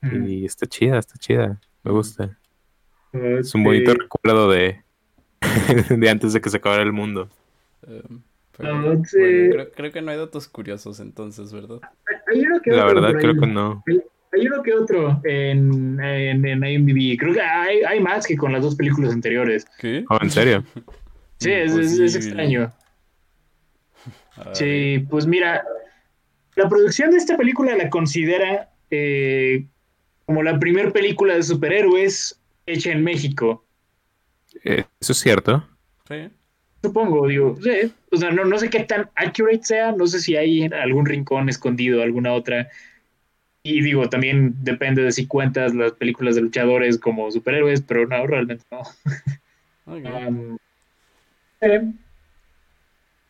Mm. Y está chida, está chida. Me gusta. Es un Sí. bonito recuerdo de, de antes de que se acabara el mundo. Em, pero, bueno, sí. creo, creo que no hay datos curiosos entonces, ¿verdad? Hay uno que La otro verdad, creo que no. Hay uno que otro en, en, en IMDb. Creo que hay, hay más que con las dos películas anteriores. ¿Qué? Oh, ¿en serio? Sí, es, es- es extraño. Ay, Sí, pues mira, la producción de esta película la considera eh, como la primera película de superhéroes hecha en México. Eh, Eso es cierto. sí. Supongo, digo, sí, o sea, no, no sé qué tan accurate sea, no sé si hay algún rincón escondido, alguna otra. Y digo, también depende de si cuentas las películas de luchadores como superhéroes, pero no, realmente no. Ok. Um, eh,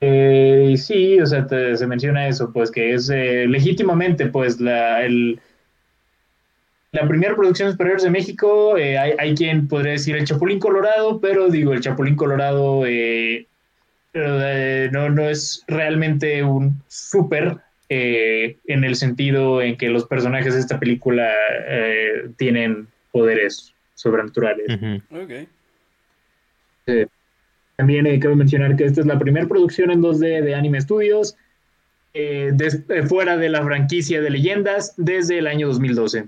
eh, sí, o sea, te- se menciona eso, pues que es eh, legítimamente, pues, la, el, la primera producción de superhéroes de México. eh, hay, hay quien podría decir el Chapulín Colorado, pero digo, el Chapulín Colorado eh, eh, no, no es realmente un súper eh, en el sentido en que los personajes de esta película eh, tienen poderes sobrenaturales. Ujú. Ok. También eh, cabe mencionar que esta es la primera producción en 2D de Anime Studios, eh, des- eh, fuera de la franquicia de leyendas, desde el año 2012.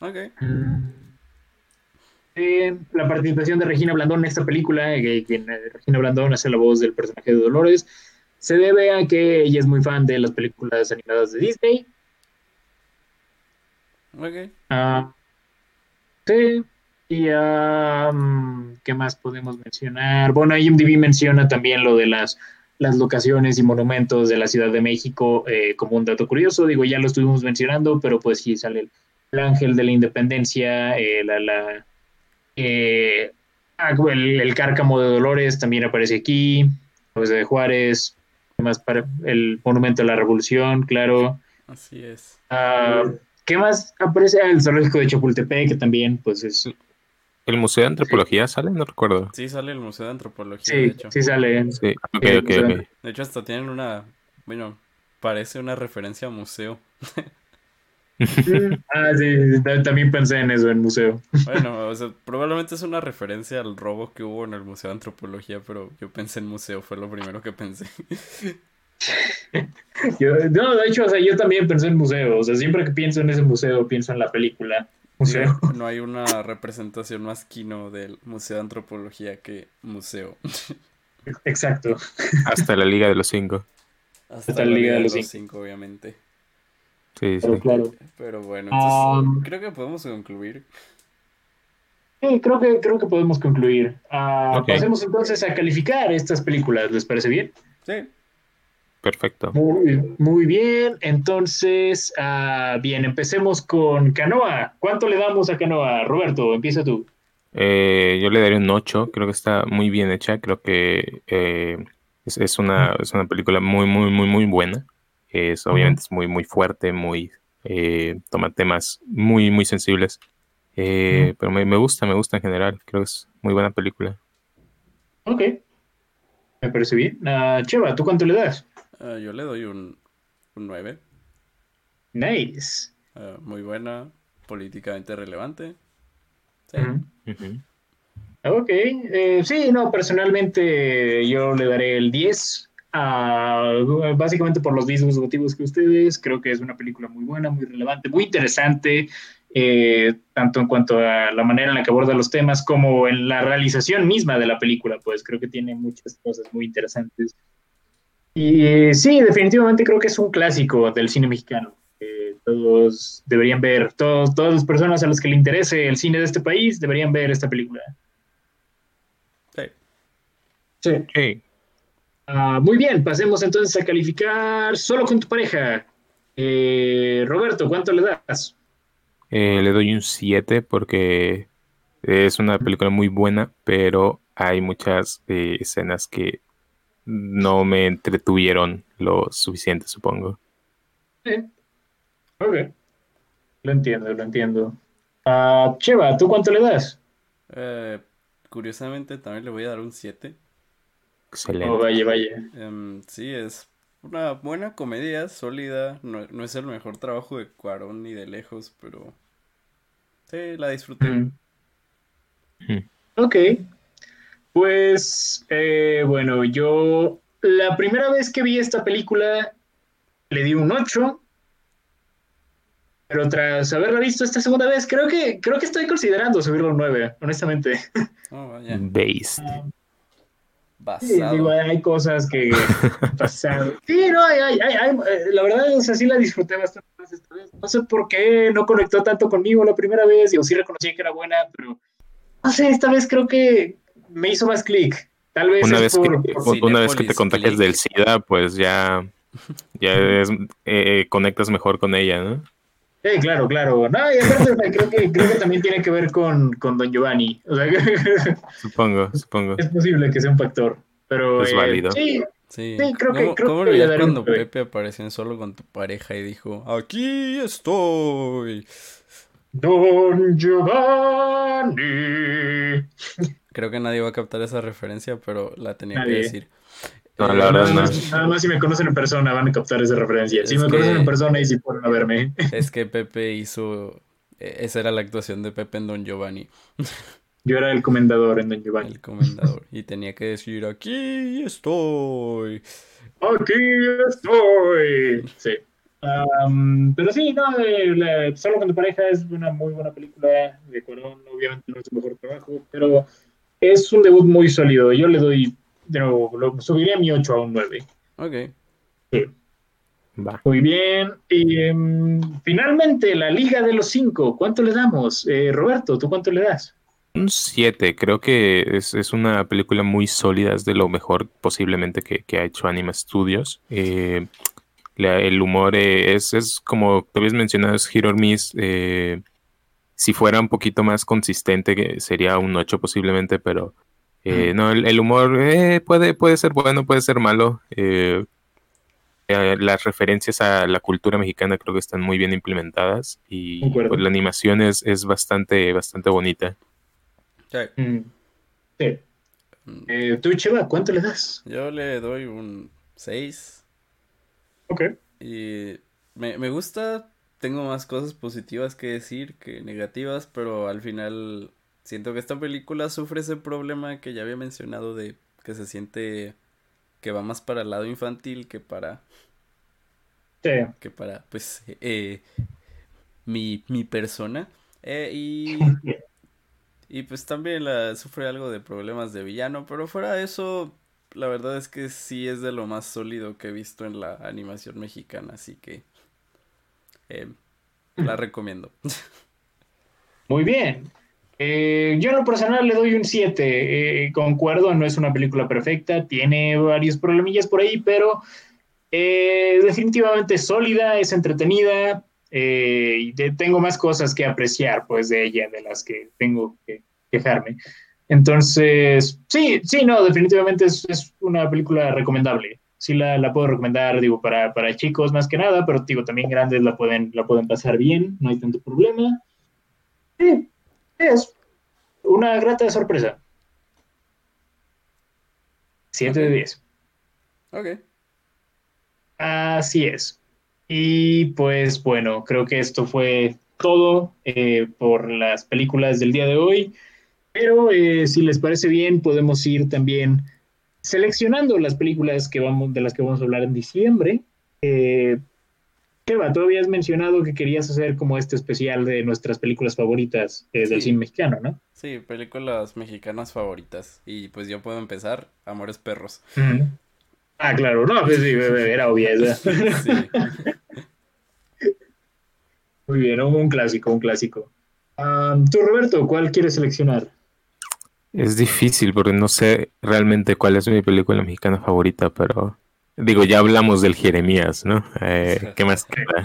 Ok. Eh, la participación de Regina Blandón en esta película, que- quien, eh, Regina Blandón hace la voz del personaje de Dolores, se debe a que ella es muy fan de las películas animadas de Disney. Ok. Ah, sí. Y mm, ¿qué más podemos mencionar? Bueno, IMDb menciona también lo de las, las locaciones y monumentos de la Ciudad de México eh, como un dato curioso. Digo, ya lo estuvimos mencionando, pero pues sí sale el, el ángel de la independencia, eh, la, la, eh, ah, el, el cárcamo de Dolores también aparece aquí, José de Juárez, ¿qué más para el monumento a la revolución, claro. Así es. Ah, ¿Qué más aparece? Ah, el zoológico de Chapultepec, que también, pues es. ¿El Museo de Antropología sale? No recuerdo. Sí, sale el Museo de Antropología, de Sí, hecho. sí sale. Sí, ok, Sí, ok, Museo de- ok. De hecho, hasta tienen una. Bueno, parece una referencia a museo. Ah, sí, ta- también pensé en eso, en museo. Bueno, o sea, probablemente es una referencia al robo que hubo en el Museo de Antropología, pero yo pensé en museo, fue lo primero que pensé. Yo- no, de hecho, o sea, yo también pensé en museo. O sea, siempre que pienso en ese museo, pienso en la película. Museo. No hay una representación más kino del Museo de Antropología que museo. Exacto. Hasta la Liga de los Cinco. Hasta la la Liga Liga de los cinco, obviamente. Sí, sí. Pero claro. Pero bueno, entonces Um, creo que podemos concluir. Sí, creo que, creo que podemos concluir. Ah. Pasemos entonces a calificar estas películas. ¿Les parece bien? Sí, Perfecto. Muy, muy bien. Entonces, ah, bien, empecemos con Canoa. ¿Cuánto le damos a Canoa? Roberto, empieza tú. Eh, yo le daré un 8, creo que está muy bien hecha, creo que eh, es, es una, es una película muy, muy, muy, muy buena. Es, obviamente es muy, muy fuerte, muy, eh, toma temas muy, muy sensibles. Pero me, me gusta, me gusta en general, creo que es muy buena película. Ok. Me parece bien. Ah, Cheva, ¿tú cuánto le das? Ah, yo le doy un, un 9. Nice. ah, muy buena, políticamente relevante. Sí. Ok, eh, sí, no, personalmente yo le daré el 10, ah, básicamente por los mismos motivos que ustedes, creo que es una película muy buena, muy relevante, muy interesante, eh, tanto en cuanto a la manera en la que aborda los temas como en la realización misma de la película, pues creo que tiene muchas cosas muy interesantes. Y sí, definitivamente creo que es un clásico del cine mexicano. todos deberían ver, todos, todas las personas a las que le interese el cine de este país deberían ver esta película. Sí. Sí. Sí. Ah, muy bien, pasemos entonces a calificar solo con tu pareja. Eh, Roberto, ¿cuánto le das? Eh, le doy un 7 porque es una película muy buena, pero hay muchas eh, escenas que no me entretuvieron lo suficiente, supongo. Sí. Ok. Lo entiendo, lo entiendo. Ah, Cheva, ¿tú cuánto le das? Eh, curiosamente también le voy a dar un 7. Excelente. Oh, vaya, vaya. Em, sí, es una buena comedia, sólida. No, no es el mejor trabajo de Cuarón ni de lejos, pero sí, la disfruté. Mm. Mm. Ok. Pues, eh, bueno, yo la primera vez que vi esta película le di un 8, pero tras haberla visto esta segunda vez, creo que, creo que estoy considerando subirlo a un 9, honestamente. Oh, vaya. Based. Sí, Basado. digo, hay cosas que pasaron. Sí, no, hay, hay, hay, hay- eh, la verdad es así la disfruté bastante más esta vez. No sé por qué no conectó tanto conmigo la primera vez, yo sí reconocí que era buena, pero no sé, esta vez creo que me hizo más clic. Tal vez Una es vez que, por, por- una vez que te contagias Click. del SIDA, pues ya, ya es- eh, conectas mejor con ella, ¿no? Sí, claro, claro. No, y aparte, o sea, creo que, creo que también tiene que ver con, con Don Giovanni. O sea, Supongo, supongo. es posible que sea un factor. Pero Es eh, válido. sí, Sí, Sí, creo que- ¿Cómo, creo cómo que olvidar cuando nueve. Pepe apareció en solo con tu pareja y dijo, aquí estoy? Don Giovanni. Creo que nadie va a captar esa referencia, pero la tenía Nadie. que decir. No, Eh, la verdad nada, no. más, nada más si me conocen en persona van a captar esa referencia. Si me que- conocen en persona y si fueron a verme. Es que Pepe hizo... e- Esa era la actuación de Pepe en Don Giovanni, Yo era el comendador en Don Giovanni. el comendador. Y tenía que decir, aquí estoy. Aquí estoy. Sí. Pero sí, no, eh, la- solo con tu pareja es una muy buena película de Cuarón. Obviamente no es su mejor trabajo, pero es un debut muy sólido. Yo le doy, de nuevo, lo subiría mi 8 a un 9. Ok. Sí. Va. Muy bien. Y em, finalmente, la Liga de los Cinco. ¿Cuánto le damos? Eh, Roberto, ¿tú cuánto le das? Un 7, creo que es, es una película muy sólida, es de lo mejor posiblemente que, que ha hecho Anima Studios. Eh, la- el humor eh, es, es como te habías mencionado, es Hit or Miss. Si fuera un poquito más consistente, sería un 8 posiblemente, pero eh, no, el, el humor eh, puede, puede ser bueno, puede ser malo. eh, eh, las referencias a la cultura mexicana creo que están muy bien implementadas y Concuerdo. pues, la animación es, es bastante, bastante bonita. Sí. Mm, Sí. Mm, Eh, ¿Tú, Cheva, cuánto le das? Yo le doy un 6. Ok. Y me, me gusta, tengo más cosas positivas que decir que negativas, pero al final siento que esta película sufre ese problema que ya había mencionado de que se siente que va más para el lado infantil que para, Sí. que para, pues, eh, mi, mi persona. Eh, y, y pues también la, sufre algo de problemas de villano, pero fuera de eso, la verdad es que sí es de lo más sólido que he visto en la animación mexicana, así que eh, la recomiendo. Muy bien. Eh, yo en lo personal le doy un 7. Eh, concuerdo, no es una película perfecta, tiene varios problemillas por ahí, pero eh, definitivamente es sólida, es entretenida eh, y de- tengo más cosas que apreciar pues de ella, de las que tengo que quejarme. Entonces, sí, sí, no, definitivamente es, es una película recomendable. Sí la, la puedo recomendar, digo, para, para chicos más que nada, pero digo, también grandes la pueden, la pueden pasar bien, no hay tanto problema. Sí, es una grata sorpresa. 7 de Ok. 10. Ok. Así es. Y pues bueno, creo que esto fue todo eh, por las películas del día de hoy. Pero eh, si les parece bien, podemos ir también seleccionando las películas que vamos, de las que vamos a hablar en diciembre. Eh, Eva, tú habías mencionado que querías hacer como este especial de nuestras películas favoritas eh, del Sí. cine mexicano, ¿no? Sí, películas mexicanas favoritas. Y pues yo puedo empezar, Amores Perros. Ah, claro, no, pues sí, era obvia esa. Sí. Muy bien, un, clásico, un clásico. Ah, tú, Roberto, ¿cuál quieres seleccionar? Es difícil porque no sé realmente cuál es mi película mexicana favorita, pero digo, ya hablamos del Jeremías, ¿no? Eh, ¿Qué más queda?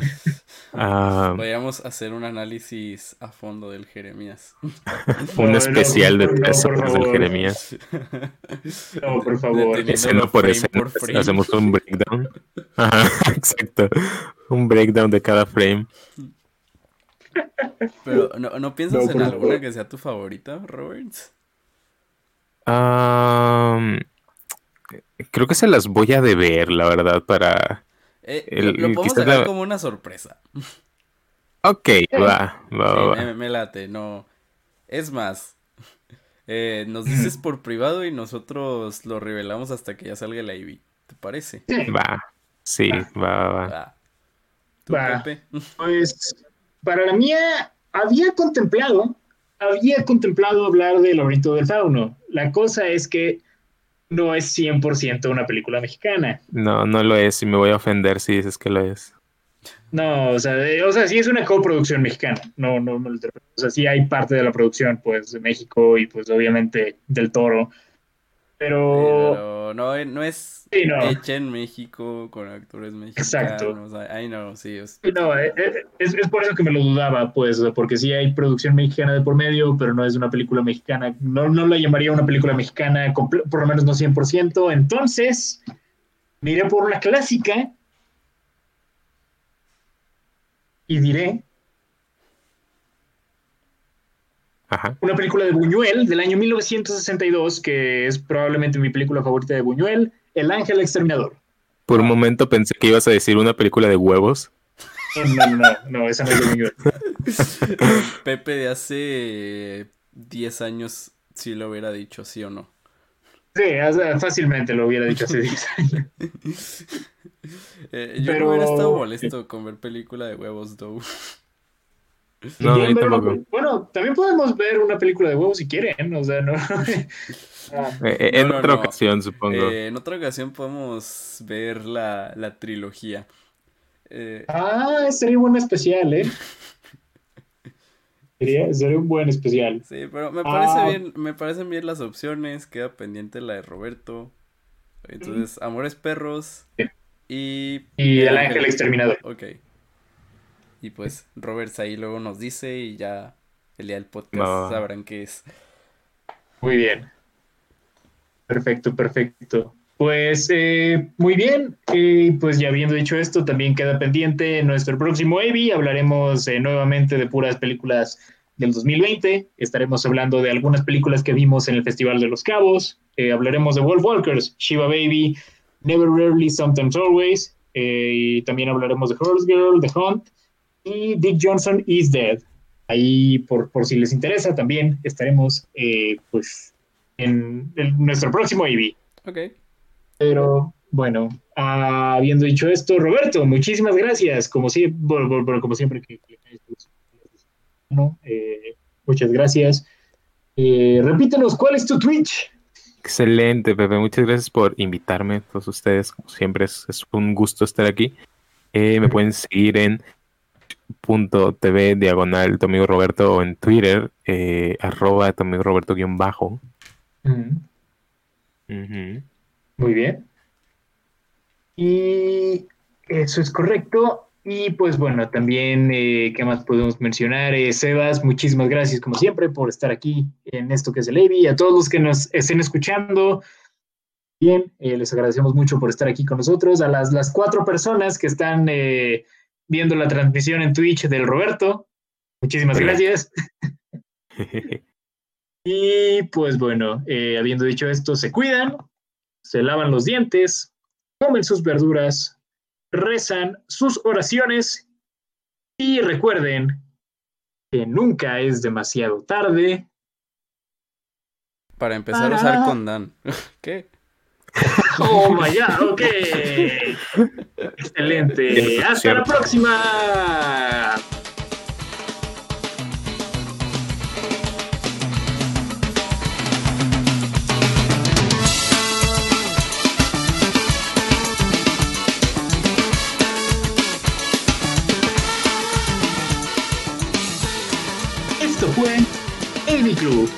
Vayamos a hacer un análisis a fondo del Jeremías. un No, especial no, de no, tres por horas del. Jeremías. No, por favor. Escena por frame escena, frame. hacemos un breakdown. Ajá, exacto. Un breakdown de cada frame. Pero, ¿no, ¿no piensas No, en alguna favor. que sea tu favorita, Roberts? Ah, creo que se las voy a deber, la verdad, para... Eh, El- lo, podemos dejar la- como una sorpresa. Ok, va, va, Sí, va, me, me late, no. Es más, eh, nos dices por privado y nosotros lo revelamos hasta que ya salga la IV. ¿Te parece? Va. Sí, va, va, va. Va. ¿Tú, Va. Pepe? Pues para la mía, había contemplado, había contemplado hablar del laberinto del fauno. La cosa es que no es 100% una película mexicana. No, no lo es y me voy a ofender si dices que lo es. No, o sea, de- o sea, sí es una coproducción mexicana. No, no, no, o sea, sí hay parte de la producción, pues, de México y, pues, obviamente, del Toro. Pero, Pero no, eh, no es Sí, no. hecha en México con actores mexicanos. Exacto. Ay, no, sí. Es... no, eh, eh, es, es por eso que me lo dudaba, pues, porque sí hay producción mexicana de por medio, pero no es una película mexicana. No, no la llamaría una película mexicana, por lo menos no 100%. Entonces, miré por una clásica y diré Ajá. una película de Buñuel del año 1962, que es probablemente mi película favorita de Buñuel, El Ángel Exterminador. Por un momento pensé que ibas a decir una película de huevos. No, no, no, no, esa no es de Buñuel. Pepe de hace 10 años si lo hubiera dicho, ¿sí o no? Sí, fácilmente lo hubiera dicho hace 10 años. Eh, yo Pero- no hubiera estado molesto con ver película de huevos, though. No, una- tampoco. bueno, también podemos ver una película de huevos si quieren, o sea, no. Ah, Eh, eh, en No, no, otra no. ocasión, supongo. Eh, en otra ocasión podemos ver la, la trilogía. Eh, Ah, sería un buen especial, ¿eh? Sería, sería un buen especial. sí, pero me parece Ah. bien, me parecen bien las opciones. Queda pendiente la de Roberto. Entonces, Amores Perros y... Y el ángel exterminador. Ok. Y pues Robert ahí luego nos dice y ya el día del podcast sabrán qué es. Muy bien. Perfecto, perfecto. Pues eh, muy bien, y pues ya habiendo dicho esto, también queda pendiente nuestro próximo EVI. Hablaremos eh, nuevamente de puras películas del 2020. Estaremos hablando de algunas películas que vimos en el Festival de los Cabos. Eh, hablaremos de Wolf Walkers, Shiva Baby, Never Rarely, Sometimes Always. eh, y también hablaremos de Horse Girl, The Hunt y Dick Johnson is Dead. Ahí, por, por si les interesa, también estaremos eh, pues en, en nuestro próximo EVI. Ok. Pero bueno, ah, habiendo dicho esto, Roberto, muchísimas gracias. Como, si, bueno, bueno, bueno, como siempre que, que- ¿no? Eh, muchas gracias. Eh, repítenos, ¿cuál es tu Twitch? Excelente, Pepe. Muchas gracias por invitarme, todos ustedes. Como siempre, es, es un gusto estar aquí. Eh, me pueden seguir en .tv diagonal tu amigo Roberto o en Twitter, eh, arroba tu amigo Roberto guion bajo. Muy bien. Y eso es correcto. Y pues bueno, también, eh, ¿qué más podemos mencionar? Eh, Sebas, muchísimas gracias como siempre por estar aquí en esto que es el EVI. A todos los que nos estén escuchando, bien, eh, les agradecemos mucho por estar aquí con nosotros. A las, las cuatro personas que están eh, viendo la transmisión en Twitch del Roberto, muchísimas Hola. gracias. Y pues bueno, eh, habiendo dicho esto, se cuidan, se lavan los dientes, comen sus verduras, rezan sus oraciones y recuerden que nunca es demasiado tarde. Para empezar a usar Para- con ¿Qué? Oh my god, ok. Excelente. Hasta la próxima. Esto fue Amy Club.